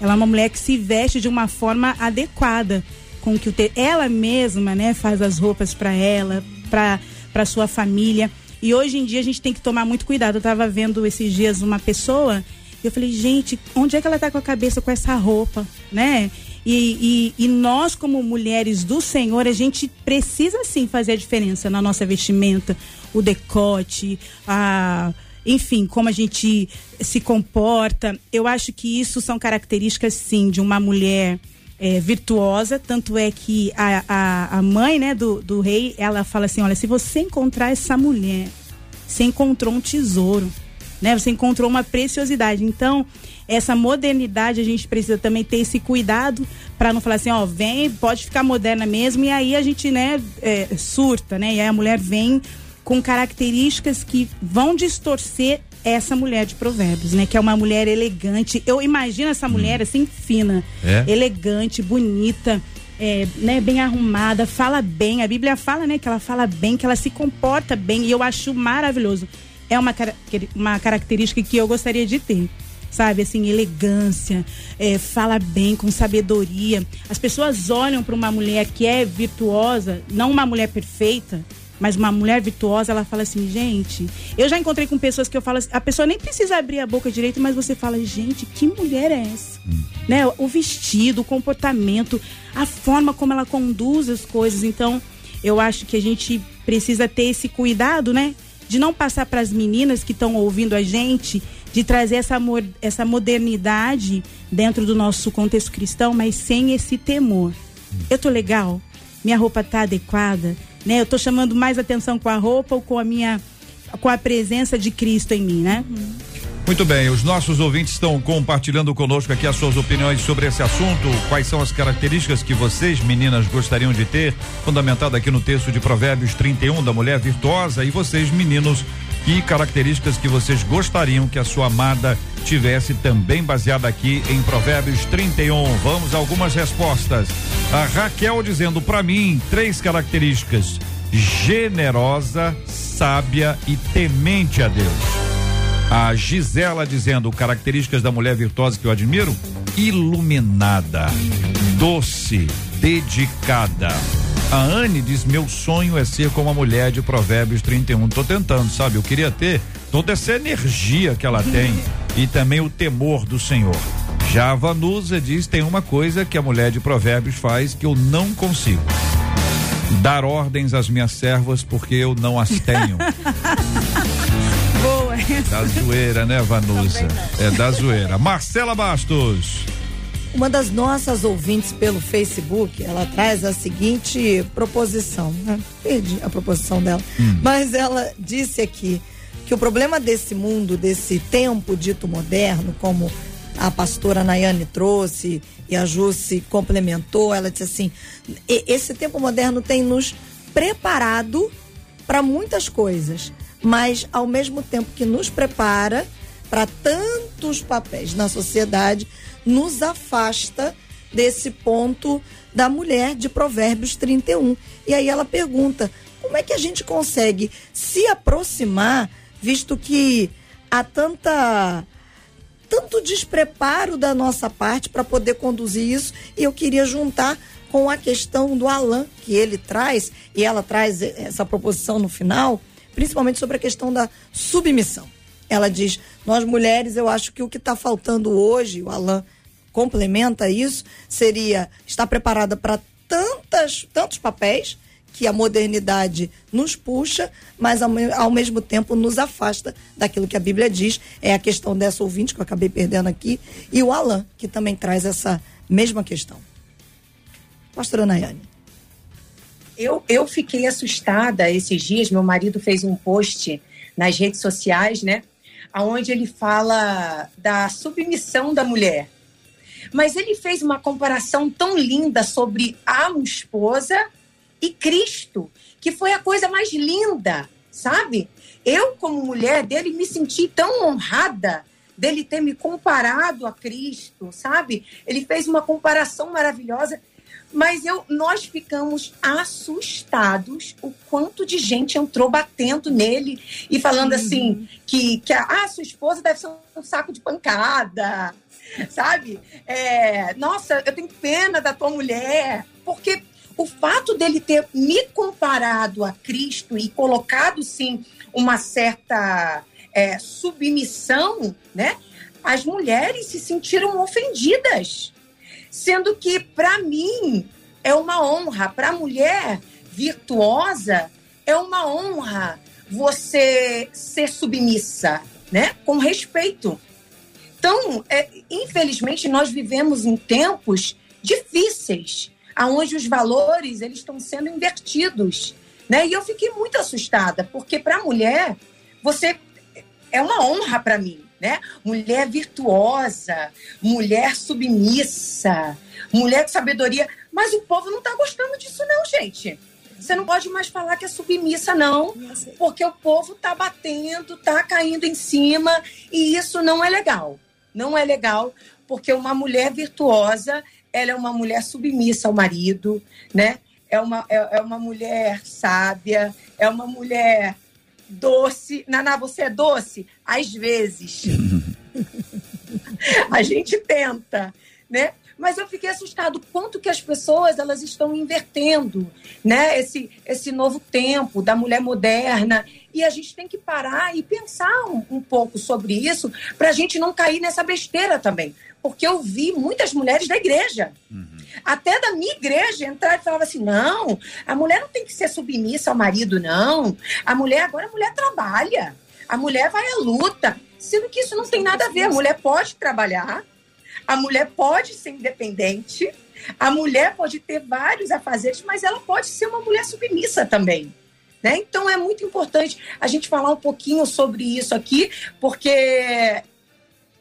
Ela é uma mulher que se veste de uma forma adequada com que o te... ela mesma, né, faz as roupas para ela, para para sua família. E hoje em dia a gente tem que tomar muito cuidado. Eu estava vendo esses dias uma pessoa e eu falei, gente, onde é que ela está com a cabeça com essa roupa, né? E, e, e, nós, como mulheres do Senhor, a gente precisa sim fazer a diferença na nossa vestimenta, o decote, a enfim, como a gente se comporta. Eu acho que isso são características, sim, de uma mulher é, virtuosa. Tanto é que a, a, a mãe né, do, do rei, ela fala assim: olha, se você encontrar essa mulher, você encontrou um tesouro. Né? Você encontrou uma preciosidade. Então, essa modernidade a gente precisa também ter esse cuidado para não falar assim, ó, vem, pode ficar moderna mesmo, e aí a gente, né, é, surta, né? E aí a mulher vem com características que vão distorcer essa mulher de provérbios, né? Que é uma mulher elegante. Eu imagino essa mulher hum. assim fina, é? elegante, bonita, é, né, bem arrumada, fala bem. A Bíblia fala, né, que ela fala bem, que ela se comporta bem e eu acho maravilhoso. É uma, uma característica que eu gostaria de ter. Sabe, assim, elegância, é, fala bem, com sabedoria. As pessoas olham para uma mulher que é virtuosa, não uma mulher perfeita, Mas uma mulher virtuosa, ela fala assim, gente, eu já encontrei com pessoas que eu falo assim, a pessoa nem precisa abrir a boca direito, mas você fala, gente, que mulher é essa? Hum. Né? O vestido, o comportamento, a forma como ela conduz as coisas. Então, eu acho que a gente precisa ter esse cuidado, né? De não passar para as meninas que estão ouvindo a gente, de trazer essa, essa modernidade dentro do nosso contexto cristão, mas sem esse temor. Eu tô legal? Minha roupa tá adequada? Né? Eu tô chamando mais atenção com a roupa ou com a minha com a presença de Cristo em mim, né? Muito bem, os nossos ouvintes estão compartilhando conosco aqui as suas opiniões sobre esse assunto. Quais são as características que vocês, meninas, gostariam de ter? Fundamentado aqui no texto de Provérbios 31 da mulher virtuosa. E vocês, meninos, que características que vocês gostariam que a sua amada tivesse também baseada aqui em Provérbios 31. Vamos a algumas respostas. A Raquel dizendo para mim três características: generosa, sábia e temente a Deus. A Gisela dizendo características da mulher virtuosa que eu admiro: iluminada, doce, dedicada. A Anne diz: Meu sonho é ser como a mulher de Provérbios 31. Tô tentando, sabe? Eu queria ter toda essa energia que ela tem e também o temor do Senhor. Já a Vanusa diz: tem uma coisa que a mulher de Provérbios faz que eu não consigo. Dar ordens às minhas servas porque eu não as tenho. Da zoeira, né, Vanusa? É da zoeira. Marcela Bastos. Uma das nossas ouvintes pelo Facebook, ela traz a seguinte proposição. Né? Perdi a proposição dela. Hum. Mas ela disse aqui que o problema desse mundo, desse tempo dito moderno, como a pastora Nayane trouxe e a Ju se complementou, ela disse assim: esse tempo moderno tem nos preparado para muitas coisas mas ao mesmo tempo que nos prepara para tantos papéis na sociedade, nos afasta desse ponto da mulher de Provérbios 31. E aí ela pergunta: como é que a gente consegue se aproximar, visto que há tanta tanto despreparo da nossa parte para poder conduzir isso? E eu queria juntar com a questão do Alain, que ele traz, e ela traz essa proposição no final, principalmente sobre a questão da submissão. Ela diz: nós mulheres, eu acho que o que está faltando hoje, o Alain complementa isso, seria estar preparada para tantas tantos papéis que a modernidade nos puxa, mas ao, ao, mesmo tempo nos afasta daquilo que a Bíblia diz. É a questão dessa ouvinte que eu acabei perdendo aqui, e o Alain, que também traz essa mesma questão. Pastora Nayane. Eu, eu fiquei assustada esses dias. Meu marido fez um post nas redes sociais, né? Onde ele fala da submissão da mulher. Mas ele fez uma comparação tão linda sobre a esposa e Cristo, que foi a coisa mais linda, sabe? Eu, como mulher dele, me senti tão honrada dele ter me comparado a Cristo, sabe? Ele fez uma comparação maravilhosa mas eu, nós ficamos assustados o quanto de gente entrou batendo nele e falando assim uhum. que, que a ah, sua esposa deve ser um saco de pancada, sabe? É, nossa, eu tenho pena da tua mulher, porque o fato dele ter me comparado a Cristo e colocado sim uma certa é, submissão, né? As mulheres se sentiram ofendidas Sendo que, para mim, é uma honra. Para a mulher virtuosa, é uma honra você ser submissa, né? Com respeito. Então, é, infelizmente, nós vivemos em tempos difíceis, aonde os valores eles estão sendo invertidos, né? E eu fiquei muito assustada, porque para a mulher, você é uma honra para mim né? Mulher virtuosa, mulher submissa, mulher de sabedoria. Mas o povo não está gostando disso, não, gente. Você não pode mais falar que é submissa, não, porque o povo está batendo, está caindo em cima, e isso não é legal. Não é legal, porque uma mulher virtuosa, ela é uma mulher submissa ao marido, né? É uma, é, é uma mulher sábia, é uma mulher doce. Naná, você é doce? Às vezes. a gente tenta, né? Mas eu fiquei assustado quanto que as pessoas elas estão invertendo, né? Esse esse novo tempo da mulher moderna e a gente tem que parar e pensar um, um pouco sobre isso para a gente não cair nessa besteira também, porque eu vi muitas mulheres da igreja. Uhum. Até da minha igreja entrar e falava assim: não, a mulher não tem que ser submissa ao marido, não. A mulher agora a mulher trabalha, a mulher vai à luta. Sendo que isso não tem nada a ver. A mulher pode trabalhar, a mulher pode ser independente, a mulher pode ter vários afazeres, mas ela pode ser uma mulher submissa também. Né? Então é muito importante a gente falar um pouquinho sobre isso aqui, porque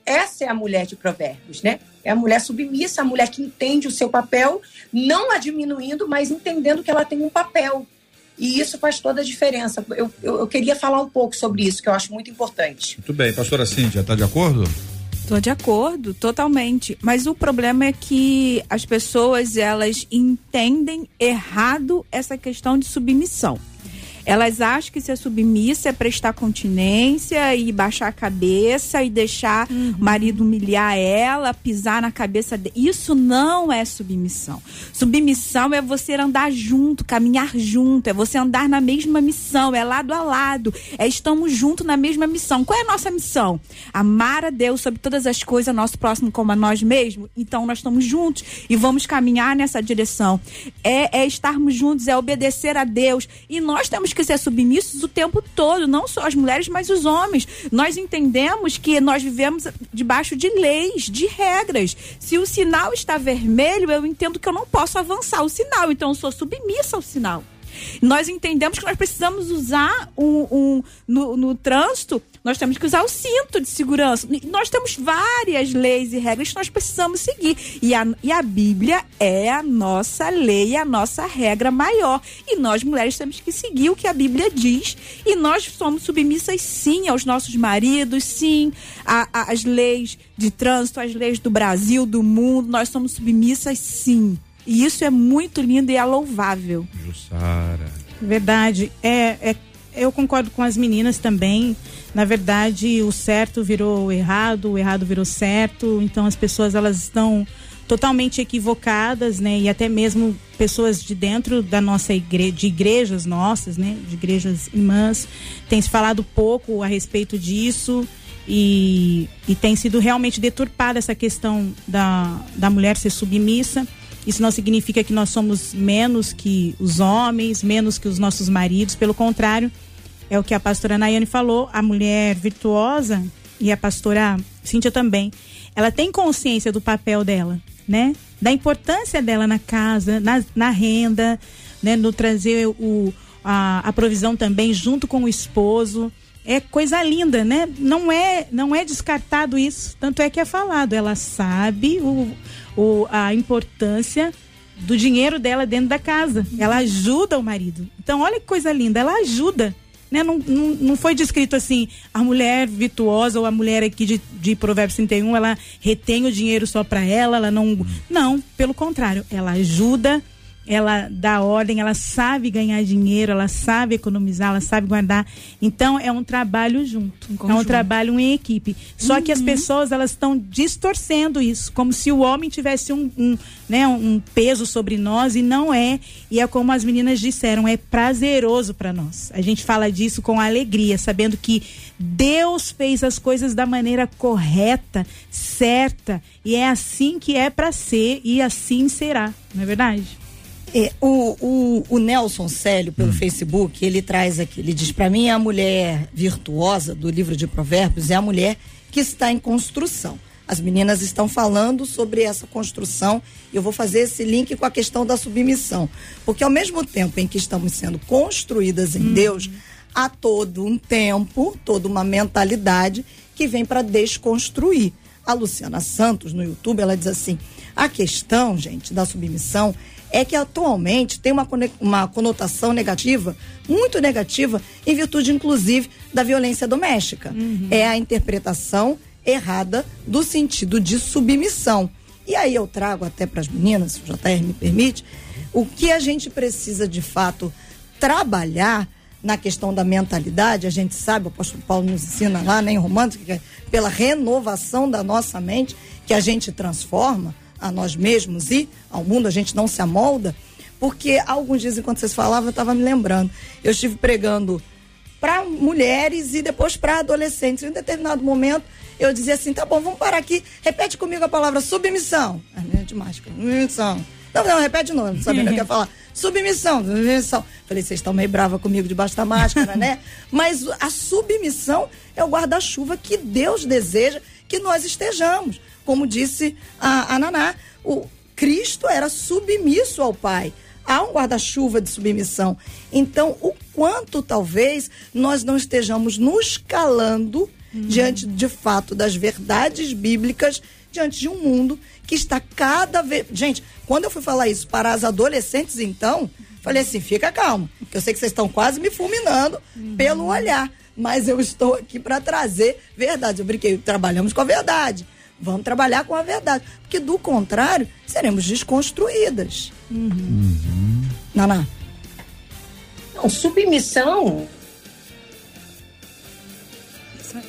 essa é a mulher de Provérbios, né? É a mulher submissa, a mulher que entende o seu papel, não a diminuindo, mas entendendo que ela tem um papel. E isso faz toda a diferença. Eu, eu, eu queria falar um pouco sobre isso, que eu acho muito importante. Muito bem. Pastora Cíntia, está de acordo? Estou de acordo, totalmente. Mas o problema é que as pessoas elas entendem errado essa questão de submissão. Elas acham que ser submissa é prestar continência e baixar a cabeça e deixar uhum. o marido humilhar ela, pisar na cabeça dele. Isso não é submissão. Submissão é você andar junto, caminhar junto, é você andar na mesma missão, é lado a lado, é estamos juntos na mesma missão. Qual é a nossa missão? Amar a Deus sobre todas as coisas, nosso próximo como a nós mesmos. Então nós estamos juntos e vamos caminhar nessa direção. É, é estarmos juntos, é obedecer a Deus e nós temos que que ser submissos o tempo todo, não só as mulheres, mas os homens. Nós entendemos que nós vivemos debaixo de leis, de regras. Se o sinal está vermelho, eu entendo que eu não posso avançar o sinal, então eu sou submissa ao sinal. Nós entendemos que nós precisamos usar um, um no, no trânsito nós temos que usar o cinto de segurança. Nós temos várias leis e regras que nós precisamos seguir. E a, e a Bíblia é a nossa lei, a nossa regra maior. E nós, mulheres, temos que seguir o que a Bíblia diz. E nós somos submissas, sim, aos nossos maridos, sim, às leis de trânsito, às leis do Brasil, do mundo. Nós somos submissas, sim. E isso é muito lindo e é louvável. Jussara. Verdade. É, é, eu concordo com as meninas também na verdade o certo virou errado, o errado virou certo, então as pessoas elas estão totalmente equivocadas, né? E até mesmo pessoas de dentro da nossa igreja, de igrejas nossas, né? De igrejas irmãs, tem se falado pouco a respeito disso e, e tem sido realmente deturpada essa questão da, da mulher ser submissa. Isso não significa que nós somos menos que os homens, menos que os nossos maridos, pelo contrário, é o que a pastora Nayane falou, a mulher virtuosa e a pastora Cíntia também, ela tem consciência do papel dela, né? Da importância dela na casa, na, na renda, né? No trazer o, a, a provisão também junto com o esposo. É coisa linda, né? Não é, não é descartado isso. Tanto é que é falado. Ela sabe o, o, a importância do dinheiro dela dentro da casa. Ela ajuda o marido. Então, olha que coisa linda. Ela ajuda né? Não, não, não foi descrito assim, a mulher virtuosa ou a mulher aqui de, de Provérbios 31, ela retém o dinheiro só para ela, ela não. Não, pelo contrário, ela ajuda ela dá ordem, ela sabe ganhar dinheiro, ela sabe economizar, ela sabe guardar. Então é um trabalho junto, um é um trabalho em equipe. Só uhum. que as uhum. pessoas elas estão distorcendo isso, como se o homem tivesse um, um, né, um peso sobre nós e não é. E é como as meninas disseram, é prazeroso para nós. A gente fala disso com alegria, sabendo que Deus fez as coisas da maneira correta, certa, e é assim que é para ser e assim será, não é verdade? É, o, o, o, Nelson Célio, pelo hum. Facebook, ele traz aqui, ele diz, para mim a mulher virtuosa do livro de provérbios é a mulher que está em construção. As meninas estão falando sobre essa construção. Eu vou fazer esse link com a questão da submissão. Porque ao mesmo tempo em que estamos sendo construídas em hum. Deus, há todo um tempo, toda uma mentalidade que vem para desconstruir. A Luciana Santos, no YouTube, ela diz assim: a questão, gente, da submissão é que atualmente tem uma, uma conotação negativa, muito negativa, em virtude, inclusive, da violência doméstica. Uhum. É a interpretação errada do sentido de submissão. E aí eu trago até para as meninas, se o JR me permite, o que a gente precisa de fato trabalhar na questão da mentalidade, a gente sabe, o apóstolo Paulo nos ensina lá, né, em Romanos, que é pela renovação da nossa mente que a gente transforma a nós mesmos e ao mundo, a gente não se amolda, porque alguns dias enquanto vocês falavam, eu estava me lembrando. Eu estive pregando para mulheres e depois para adolescentes. Em um determinado momento, eu dizia assim: tá bom, vamos parar aqui, repete comigo a palavra submissão. É de máscara, submissão. Não, não, repete novo, não sabia o que eu ia falar. Submissão, submissão. Falei, vocês estão meio brava comigo debaixo da máscara, né? Mas a submissão é o guarda-chuva que Deus deseja que nós estejamos. Como disse a, a Naná, o Cristo era submisso ao Pai há um guarda-chuva de submissão. Então, o quanto talvez nós não estejamos nos calando uhum. diante de fato das verdades bíblicas, diante de um mundo que está cada vez. Gente, quando eu fui falar isso para as adolescentes, então, falei assim: fica calmo, que eu sei que vocês estão quase me fulminando uhum. pelo olhar, mas eu estou aqui para trazer verdade. Eu brinquei, trabalhamos com a verdade. Vamos trabalhar com a verdade. Porque, do contrário, seremos desconstruídas. Uhum. Uhum. Naná. Não, submissão.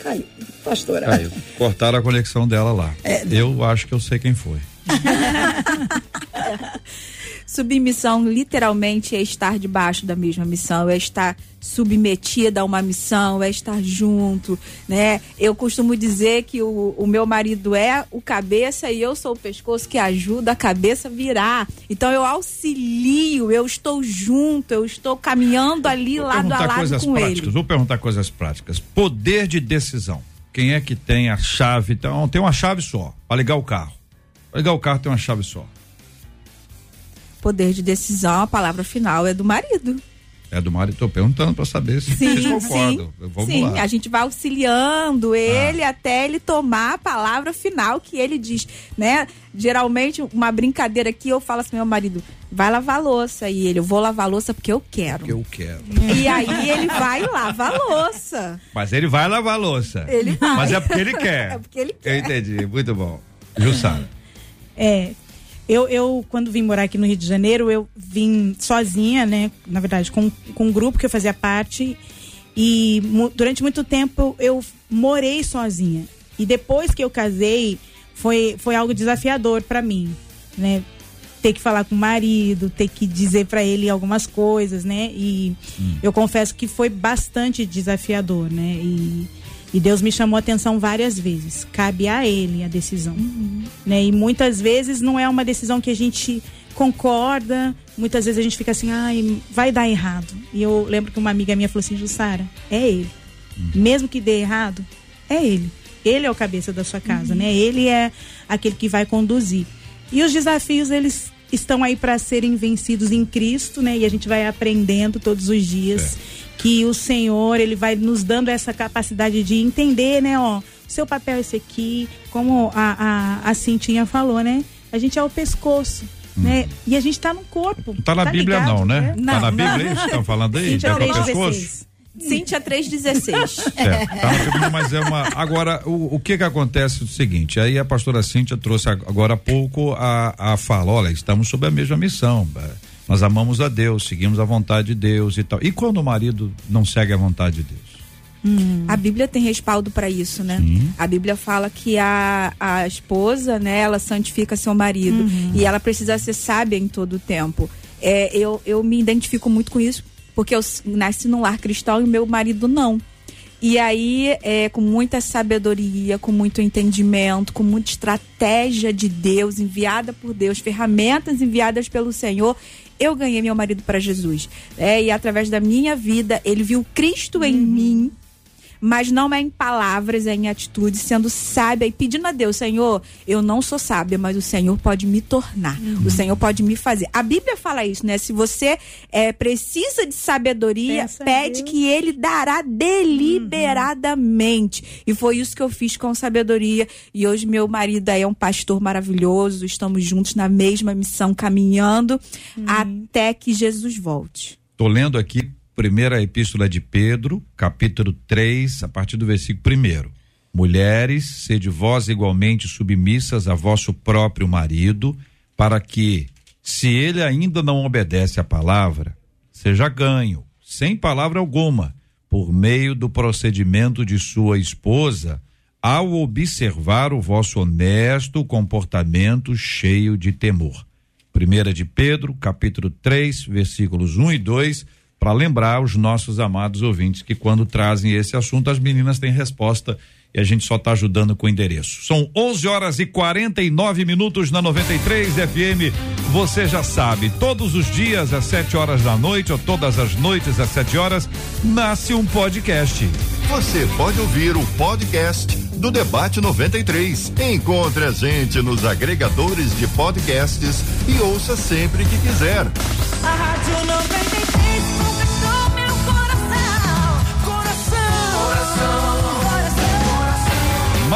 Caiu. Pastora. Caiu. Cortaram a conexão dela lá. É, eu acho que eu sei quem foi. Submissão literalmente é estar debaixo da mesma missão, é estar submetida a uma missão, é estar junto, né? Eu costumo dizer que o, o meu marido é o cabeça e eu sou o pescoço que ajuda a cabeça a virar. Então eu auxilio, eu estou junto, eu estou caminhando ali Vou lado a lado coisas com práticas. ele. Vou perguntar coisas práticas. Poder de decisão. Quem é que tem a chave? Então, tem uma chave só para ligar o carro. Para ligar o carro tem uma chave só. Poder de decisão, a palavra final é do marido. É do marido, estou perguntando para saber se sim, vocês concordam. Sim, Vamos sim. Lá. a gente vai auxiliando ele ah. até ele tomar a palavra final que ele diz, né? Geralmente, uma brincadeira aqui, eu falo assim, meu marido, vai lavar louça. E ele, eu vou lavar louça porque eu quero. Porque eu quero. E aí ele vai lavar louça. Mas ele vai lavar louça. Ele vai. Mas é porque ele quer. É porque ele quer. Eu entendi, muito bom. Jussara. É, eu, eu, quando vim morar aqui no Rio de Janeiro, eu vim sozinha, né? Na verdade, com, com um grupo que eu fazia parte. E durante muito tempo eu morei sozinha. E depois que eu casei, foi, foi algo desafiador para mim, né? Ter que falar com o marido, ter que dizer para ele algumas coisas, né? E hum. eu confesso que foi bastante desafiador, né? E e Deus me chamou a atenção várias vezes. Cabe a Ele a decisão. Uhum. Né? E muitas vezes não é uma decisão que a gente concorda, muitas vezes a gente fica assim, ai, vai dar errado. E eu lembro que uma amiga minha falou assim, Jussara, é ele. Uhum. Mesmo que dê errado, é ele. Ele é o cabeça da sua casa, uhum. né? Ele é aquele que vai conduzir. E os desafios, eles estão aí para serem vencidos em Cristo, né? E a gente vai aprendendo todos os dias. É que o Senhor ele vai nos dando essa capacidade de entender, né, ó, seu papel é esse aqui, como a, a, a Cintinha falou, né? A gente é o pescoço. Hum. Né? E a gente está no corpo. Tá na tá Bíblia ligado, não, né? Não, tá na Bíblia não. isso que estão falando aí? Cintia, é o pescoço? Cíntia 316. É, tá mas é uma. Agora, o, o que que acontece é o seguinte: aí a pastora Cíntia trouxe agora há pouco a, a fala: olha, estamos sob a mesma missão. Nós amamos a Deus, seguimos a vontade de Deus e tal. E quando o marido não segue a vontade de Deus? Hum. A Bíblia tem respaldo para isso, né? Sim. A Bíblia fala que a, a esposa, né, ela santifica seu marido uhum. e ela precisa ser sábia em todo o tempo. É, eu, eu me identifico muito com isso, porque eu nasci num lar cristão e meu marido não. E aí, é, com muita sabedoria, com muito entendimento, com muita estratégia de Deus, enviada por Deus, ferramentas enviadas pelo Senhor, eu ganhei meu marido para Jesus. É, e através da minha vida, ele viu Cristo uhum. em mim mas não é em palavras, é em atitude, sendo sábia e pedindo a Deus, Senhor, eu não sou sábia, mas o Senhor pode me tornar, uhum. o Senhor pode me fazer. A Bíblia fala isso, né? Se você é, precisa de sabedoria, Peça pede que Ele dará deliberadamente. Uhum. E foi isso que eu fiz com sabedoria. E hoje meu marido é um pastor maravilhoso, estamos juntos na mesma missão, caminhando uhum. até que Jesus volte. Tô lendo aqui primeira epístola de Pedro, capítulo 3, a partir do versículo 1. Mulheres, sede vós igualmente submissas a vosso próprio marido, para que, se ele ainda não obedece à palavra, seja ganho, sem palavra alguma, por meio do procedimento de sua esposa, ao observar o vosso honesto comportamento cheio de temor. Primeira de Pedro, capítulo 3, versículos 1 e 2, para lembrar os nossos amados ouvintes que quando trazem esse assunto as meninas têm resposta e a gente só está ajudando com o endereço. São 11 horas e 49 minutos na 93 FM. Você já sabe, todos os dias às 7 horas da noite ou todas as noites às 7 horas nasce um podcast. Você pode ouvir o podcast do Debate 93. Encontre a gente nos agregadores de podcasts e ouça sempre que quiser. A Rádio 93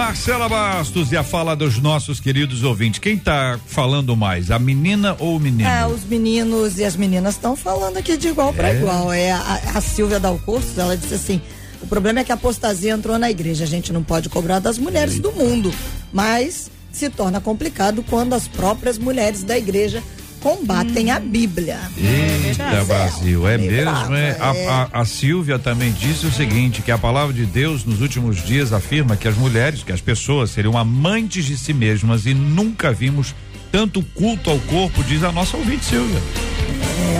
Marcela Bastos e a fala dos nossos queridos ouvintes. Quem está falando mais, a menina ou o menino? É, os meninos e as meninas estão falando aqui de igual para é. igual. É a, a Silvia Dalcurso, ela disse assim: o problema é que a apostasia entrou na igreja. A gente não pode cobrar das mulheres Eita. do mundo, mas se torna complicado quando as próprias mulheres da igreja combatem hum. a Bíblia. Eita, Brasil, é, é mesmo? É. A, é. a, a, Silvia também disse o seguinte: que a palavra de Deus nos últimos dias afirma que as mulheres, que as pessoas seriam amantes de si mesmas e nunca vimos tanto culto ao corpo, diz a nossa ouvinte Silvia.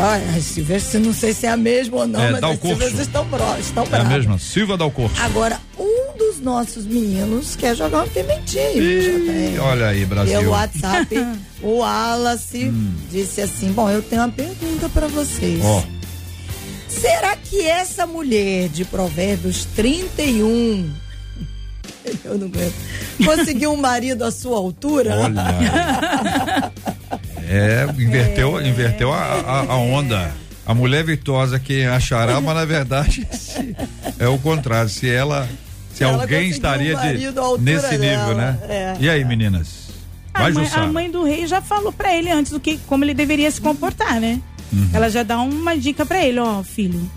Olha, Silvia, não sei se é a mesma ou não, é, mas as estão, estão bravas. É a mesma, Silvia Dalcorso. Agora, um dos nossos meninos quer jogar uma pimentinha. Ih, olha aí, Brasil. Pelo WhatsApp, o Wallace hum. disse assim, bom, eu tenho uma pergunta para vocês. Oh. Será que essa mulher de Provérbios 31 eu não aguento. Conseguiu um marido à sua altura? Olha. É, inverteu, é. inverteu a, a, a, onda. A mulher virtuosa que achará, mas na verdade é o contrário. Se ela, se ela alguém estaria de, nesse nível, né? É. E aí, meninas? A mãe, a mãe, do rei já falou para ele antes do que como ele deveria se comportar, né? Uhum. Ela já dá uma dica para ele, ó, filho,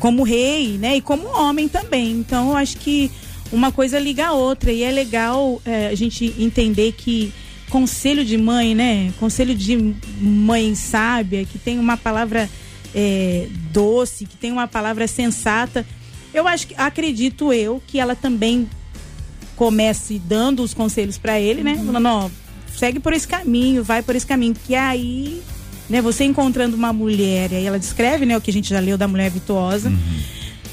como rei, né? E como homem também. Então, eu acho que uma coisa liga a outra e é legal é, a gente entender que conselho de mãe, né? Conselho de mãe sábia, que tem uma palavra é, doce, que tem uma palavra sensata. Eu acho que acredito eu que ela também comece dando os conselhos para ele, né? Uhum. Falando, ó, segue por esse caminho, vai por esse caminho, que aí, né, você encontrando uma mulher, aí ela descreve, né, o que a gente já leu da mulher virtuosa. Uhum.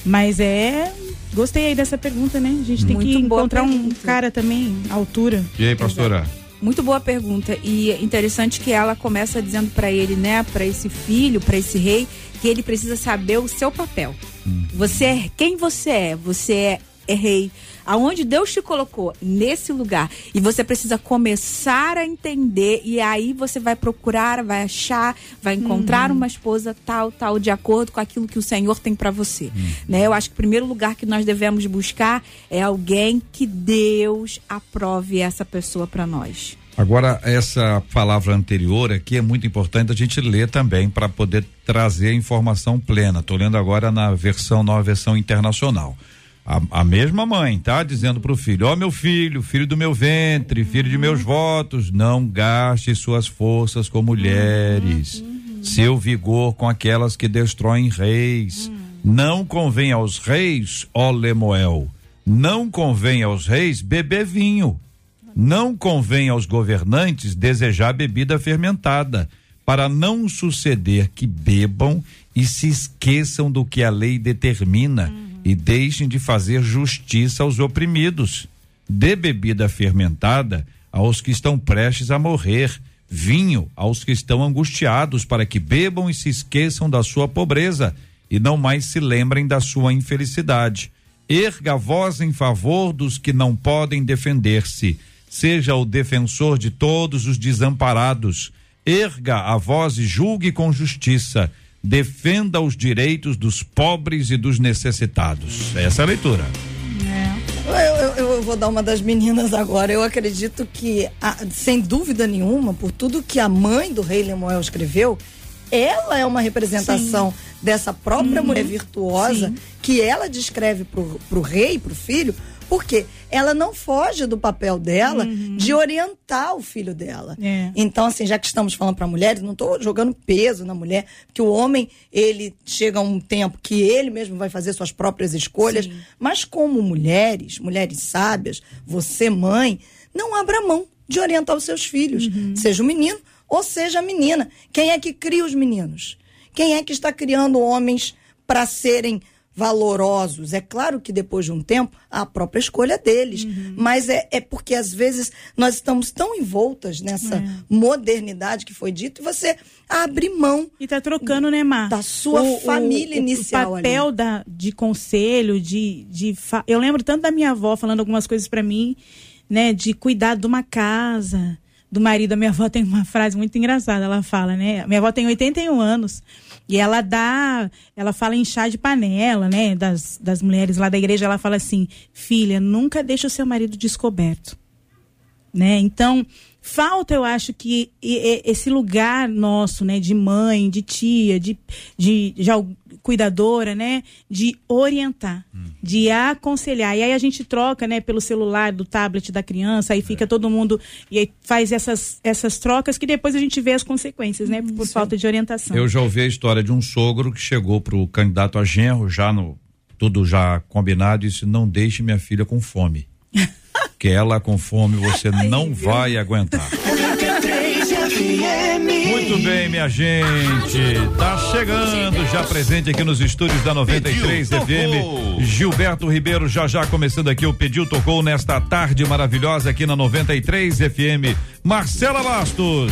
Mas é Gostei aí dessa pergunta, né? A gente tem Muito que encontrar um cara também à altura. E aí, pastora? Exato. Muito boa pergunta e interessante que ela começa dizendo para ele, né, para esse filho, para esse rei, que ele precisa saber o seu papel. Hum. Você é quem você é. Você é, é rei aonde Deus te colocou nesse lugar e você precisa começar a entender e aí você vai procurar, vai achar, vai encontrar uhum. uma esposa tal, tal, de acordo com aquilo que o Senhor tem para você, uhum. né? Eu acho que o primeiro lugar que nós devemos buscar é alguém que Deus aprove essa pessoa para nós. Agora, essa palavra anterior aqui é muito importante a gente ler também para poder trazer a informação plena. Estou lendo agora na versão, nova versão internacional. A, a, mesma mãe, tá? Dizendo pro filho: Ó, oh, meu filho, filho do meu ventre, filho de meus votos, não gaste suas forças com mulheres, seu vigor com aquelas que destroem reis. Não convém aos reis, ó Lemuel, não convém aos reis beber vinho. Não convém aos governantes desejar bebida fermentada, para não suceder que bebam e se esqueçam do que a lei determina e deixem de fazer justiça aos oprimidos. Dê bebida fermentada aos que estão prestes a morrer, vinho aos que estão angustiados, para que bebam e se esqueçam da sua pobreza e não mais se lembrem da sua infelicidade. Erga a voz em favor dos que não podem defender-se. Seja o defensor de todos os desamparados. Erga a voz e julgue com justiça defenda os direitos dos pobres e dos necessitados. Essa é a leitura. É. Eu, eu, eu, vou dar uma das meninas agora. Eu acredito que, sem dúvida nenhuma, por tudo que a mãe do rei Lemuel escreveu, ela é uma representação Sim. dessa própria uhum. mulher virtuosa Sim. que ela descreve pro, pro rei, pro filho, Por quê? Ela não foge do papel dela uhum. de orientar o filho dela. É. Então, assim, já que estamos falando para mulheres, não estou jogando peso na mulher, que o homem, ele chega a um tempo que ele mesmo vai fazer suas próprias escolhas, Sim. mas como mulheres, mulheres sábias, você mãe, não abra mão de orientar os seus filhos, uhum. seja o menino ou seja a menina. Quem é que cria os meninos? Quem é que está criando homens para serem valorosos? É claro que depois de um tempo, a própria escolha deles. Uhum. Mas é, é porque às vezes nós estamos tão envoltas nessa é. modernidade que foi dito e você abre mão. E tá trocando, né, Mar? Da sua o, família o, inicial. O papel ali. Da, de conselho, de. de fa... Eu lembro tanto da minha avó falando algumas coisas para mim, né? De cuidar de uma casa do marido. A minha avó tem uma frase muito engraçada. Ela fala, né? Minha avó tem 81 anos. E ela dá, ela fala em chá de panela, né? Das, das mulheres lá da igreja, ela fala assim: filha, nunca deixe o seu marido descoberto. Né? Então, falta, eu acho que esse lugar nosso, né, de mãe, de tia, de, de, de cuidadora, né, de orientar, hum. de aconselhar. E aí a gente troca, né, pelo celular, do tablet da criança, aí fica é. todo mundo e aí faz essas, essas trocas que depois a gente vê as consequências, né, por Sim. falta de orientação. Eu já ouvi a história de um sogro que chegou pro candidato a genro, já no tudo já combinado, e disse: "Não deixe minha filha com fome". que ela com fome você não vai aguentar. Muito bem, minha gente. Tá chegando, já presente aqui nos estúdios da 93 Pediu, FM. Gilberto Ribeiro, já já começando aqui o Pediu Tocou nesta tarde maravilhosa aqui na 93 FM. Marcela Bastos.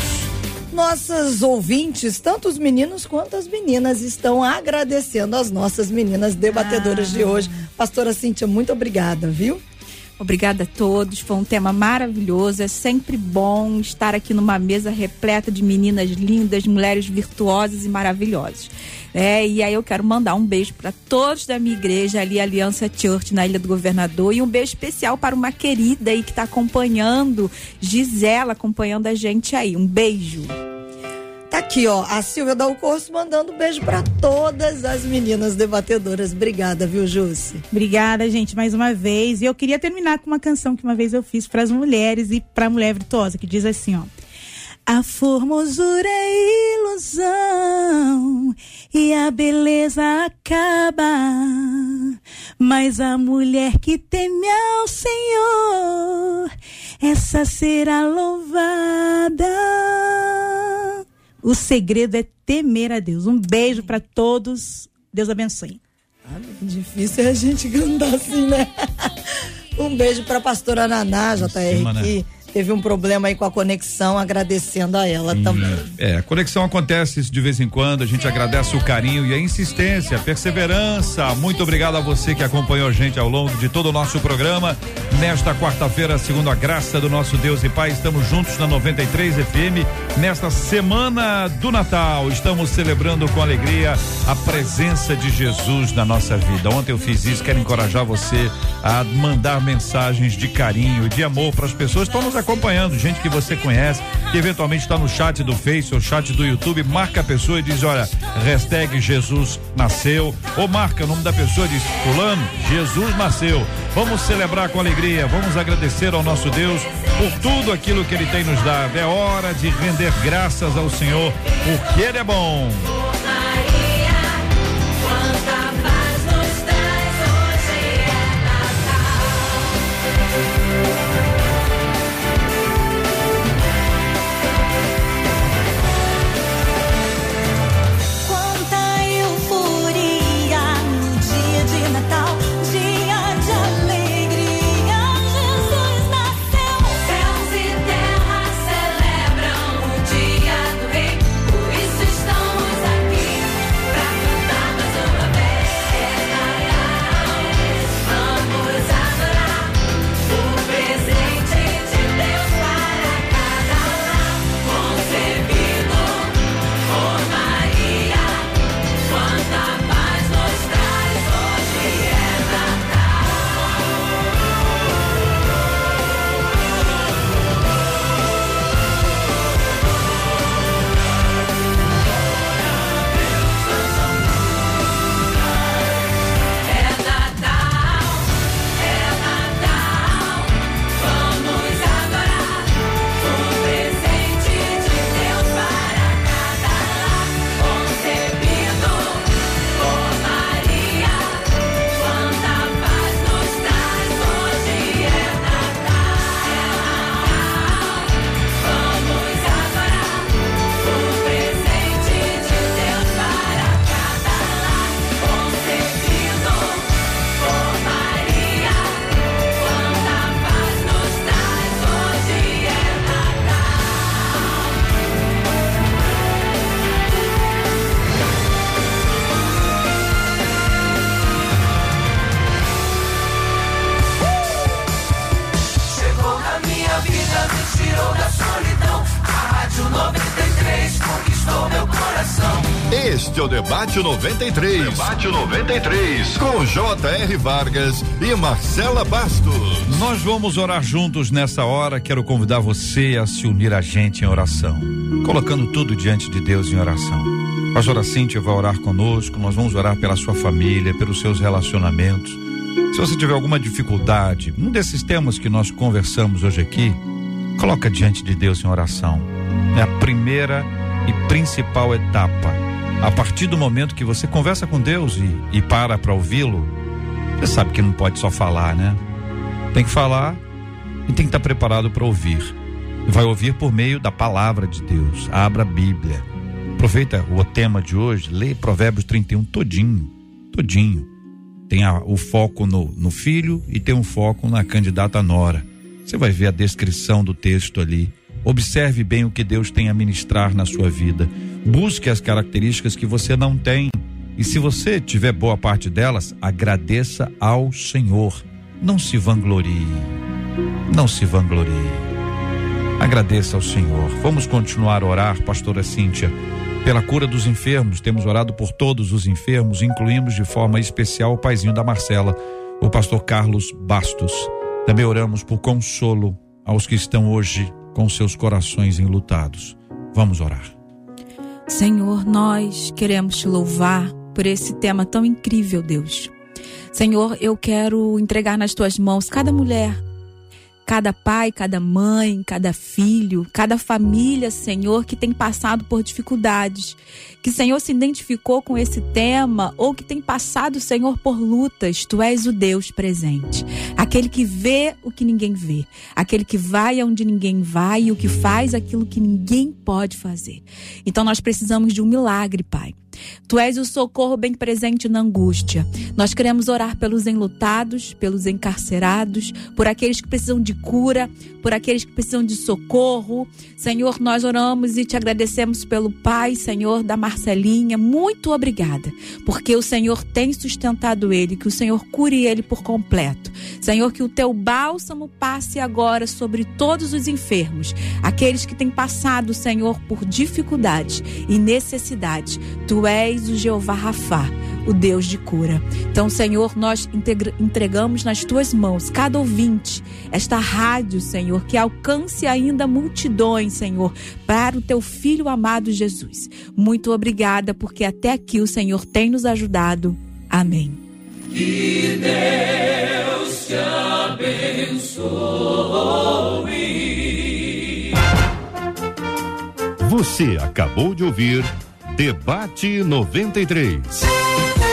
Nossas ouvintes, tanto os meninos quanto as meninas, estão agradecendo as nossas meninas debatedoras ah. de hoje. Pastora Cíntia, muito obrigada, viu? Obrigada a todos. Foi um tema maravilhoso. É sempre bom estar aqui numa mesa repleta de meninas lindas, mulheres virtuosas e maravilhosas. É, e aí eu quero mandar um beijo para todos da minha igreja ali, Aliança Church, na Ilha do Governador, e um beijo especial para uma querida aí que está acompanhando, Gisela, acompanhando a gente aí. Um beijo. Tá aqui, ó, a Silvia Dal Corso mandando um beijo para todas as meninas debatedoras. Obrigada, viu, Jússi? Obrigada, gente, mais uma vez. E eu queria terminar com uma canção que uma vez eu fiz para as mulheres e para a mulher virtuosa, que diz assim, ó. A formosura é ilusão e a beleza acaba, mas a mulher que teme ao Senhor, essa será louvada. O segredo é temer a Deus. Um beijo para todos. Deus abençoe. Ah, difícil é a gente cantar assim, né? um beijo para a pastora Naná, JR, que teve um problema aí com a conexão, agradecendo a ela hum, também. É, a conexão acontece de vez em quando, a gente agradece o carinho e a insistência, a perseverança. Muito obrigado a você que acompanhou a gente ao longo de todo o nosso programa. Nesta quarta-feira, segundo a graça do nosso Deus e Pai, estamos juntos na 93 FM. Nesta semana do Natal, estamos celebrando com alegria a presença de Jesus na nossa vida. Ontem eu fiz isso, quero encorajar você a mandar mensagens de carinho, de amor para as pessoas que estão nos acompanhando, gente que você conhece, que eventualmente está no chat do Face ou chat do YouTube, marca a pessoa e diz, olha, hashtag Jesus nasceu, ou marca o nome da pessoa e diz, fulano, Jesus nasceu. Vamos celebrar com alegria, vamos agradecer ao nosso Deus por tudo aquilo que ele tem nos dado. É hora de render graças ao Senhor, porque ele é bom. Debate 93. Debate 93. Com J.R. Vargas e Marcela Bastos. Nós vamos orar juntos nessa hora. Quero convidar você a se unir a gente em oração. Colocando tudo diante de Deus em oração. A pastora Cíntia vai orar conosco. Nós vamos orar pela sua família, pelos seus relacionamentos. Se você tiver alguma dificuldade, um desses temas que nós conversamos hoje aqui, coloca diante de Deus em oração. É a primeira e principal etapa. A partir do momento que você conversa com Deus e, e para para ouvi-lo, você sabe que não pode só falar, né? Tem que falar e tem que estar preparado para ouvir. Vai ouvir por meio da palavra de Deus. Abra a Bíblia. Aproveita o tema de hoje, lê Provérbios 31 todinho, todinho. Tem a, o foco no, no filho e tem um foco na candidata nora. Você vai ver a descrição do texto ali. Observe bem o que Deus tem a ministrar na sua vida. Busque as características que você não tem. E se você tiver boa parte delas, agradeça ao Senhor. Não se vanglorie. Não se vanglorie. Agradeça ao Senhor. Vamos continuar a orar, pastora Cíntia, pela cura dos enfermos. Temos orado por todos os enfermos, incluímos de forma especial o paizinho da Marcela, o pastor Carlos Bastos. Também oramos por consolo aos que estão hoje com seus corações enlutados. Vamos orar. Senhor, nós queremos te louvar por esse tema tão incrível, Deus. Senhor, eu quero entregar nas tuas mãos cada mulher, cada pai, cada mãe, cada filho, cada família, Senhor, que tem passado por dificuldades, que, Senhor, se identificou com esse tema ou que tem passado, Senhor, por lutas. Tu és o Deus presente, aquele que vê o que ninguém vê, aquele que vai aonde ninguém vai e o que faz aquilo que ninguém pode fazer. Então nós precisamos de um milagre, Pai. Tu és o socorro bem presente na angústia. Nós queremos orar pelos enlutados, pelos encarcerados, por aqueles que precisam de cura, por aqueles que precisam de socorro. Senhor, nós oramos e te agradecemos pelo Pai, Senhor, da Marcelinha. Muito obrigada, porque o Senhor tem sustentado ele, que o Senhor cure ele por completo. Senhor, que o teu bálsamo passe agora sobre todos os enfermos, aqueles que têm passado, Senhor, por dificuldades e necessidades. Tu és o Jeová Rafá o Deus de cura. Então, Senhor, nós entregamos nas tuas mãos cada ouvinte, esta rádio, Senhor, que alcance ainda multidões, Senhor, para o teu filho amado Jesus. Muito obrigada, porque até aqui o Senhor tem nos ajudado. Amém. Que Deus te abençoe. Você acabou de ouvir Debate 93.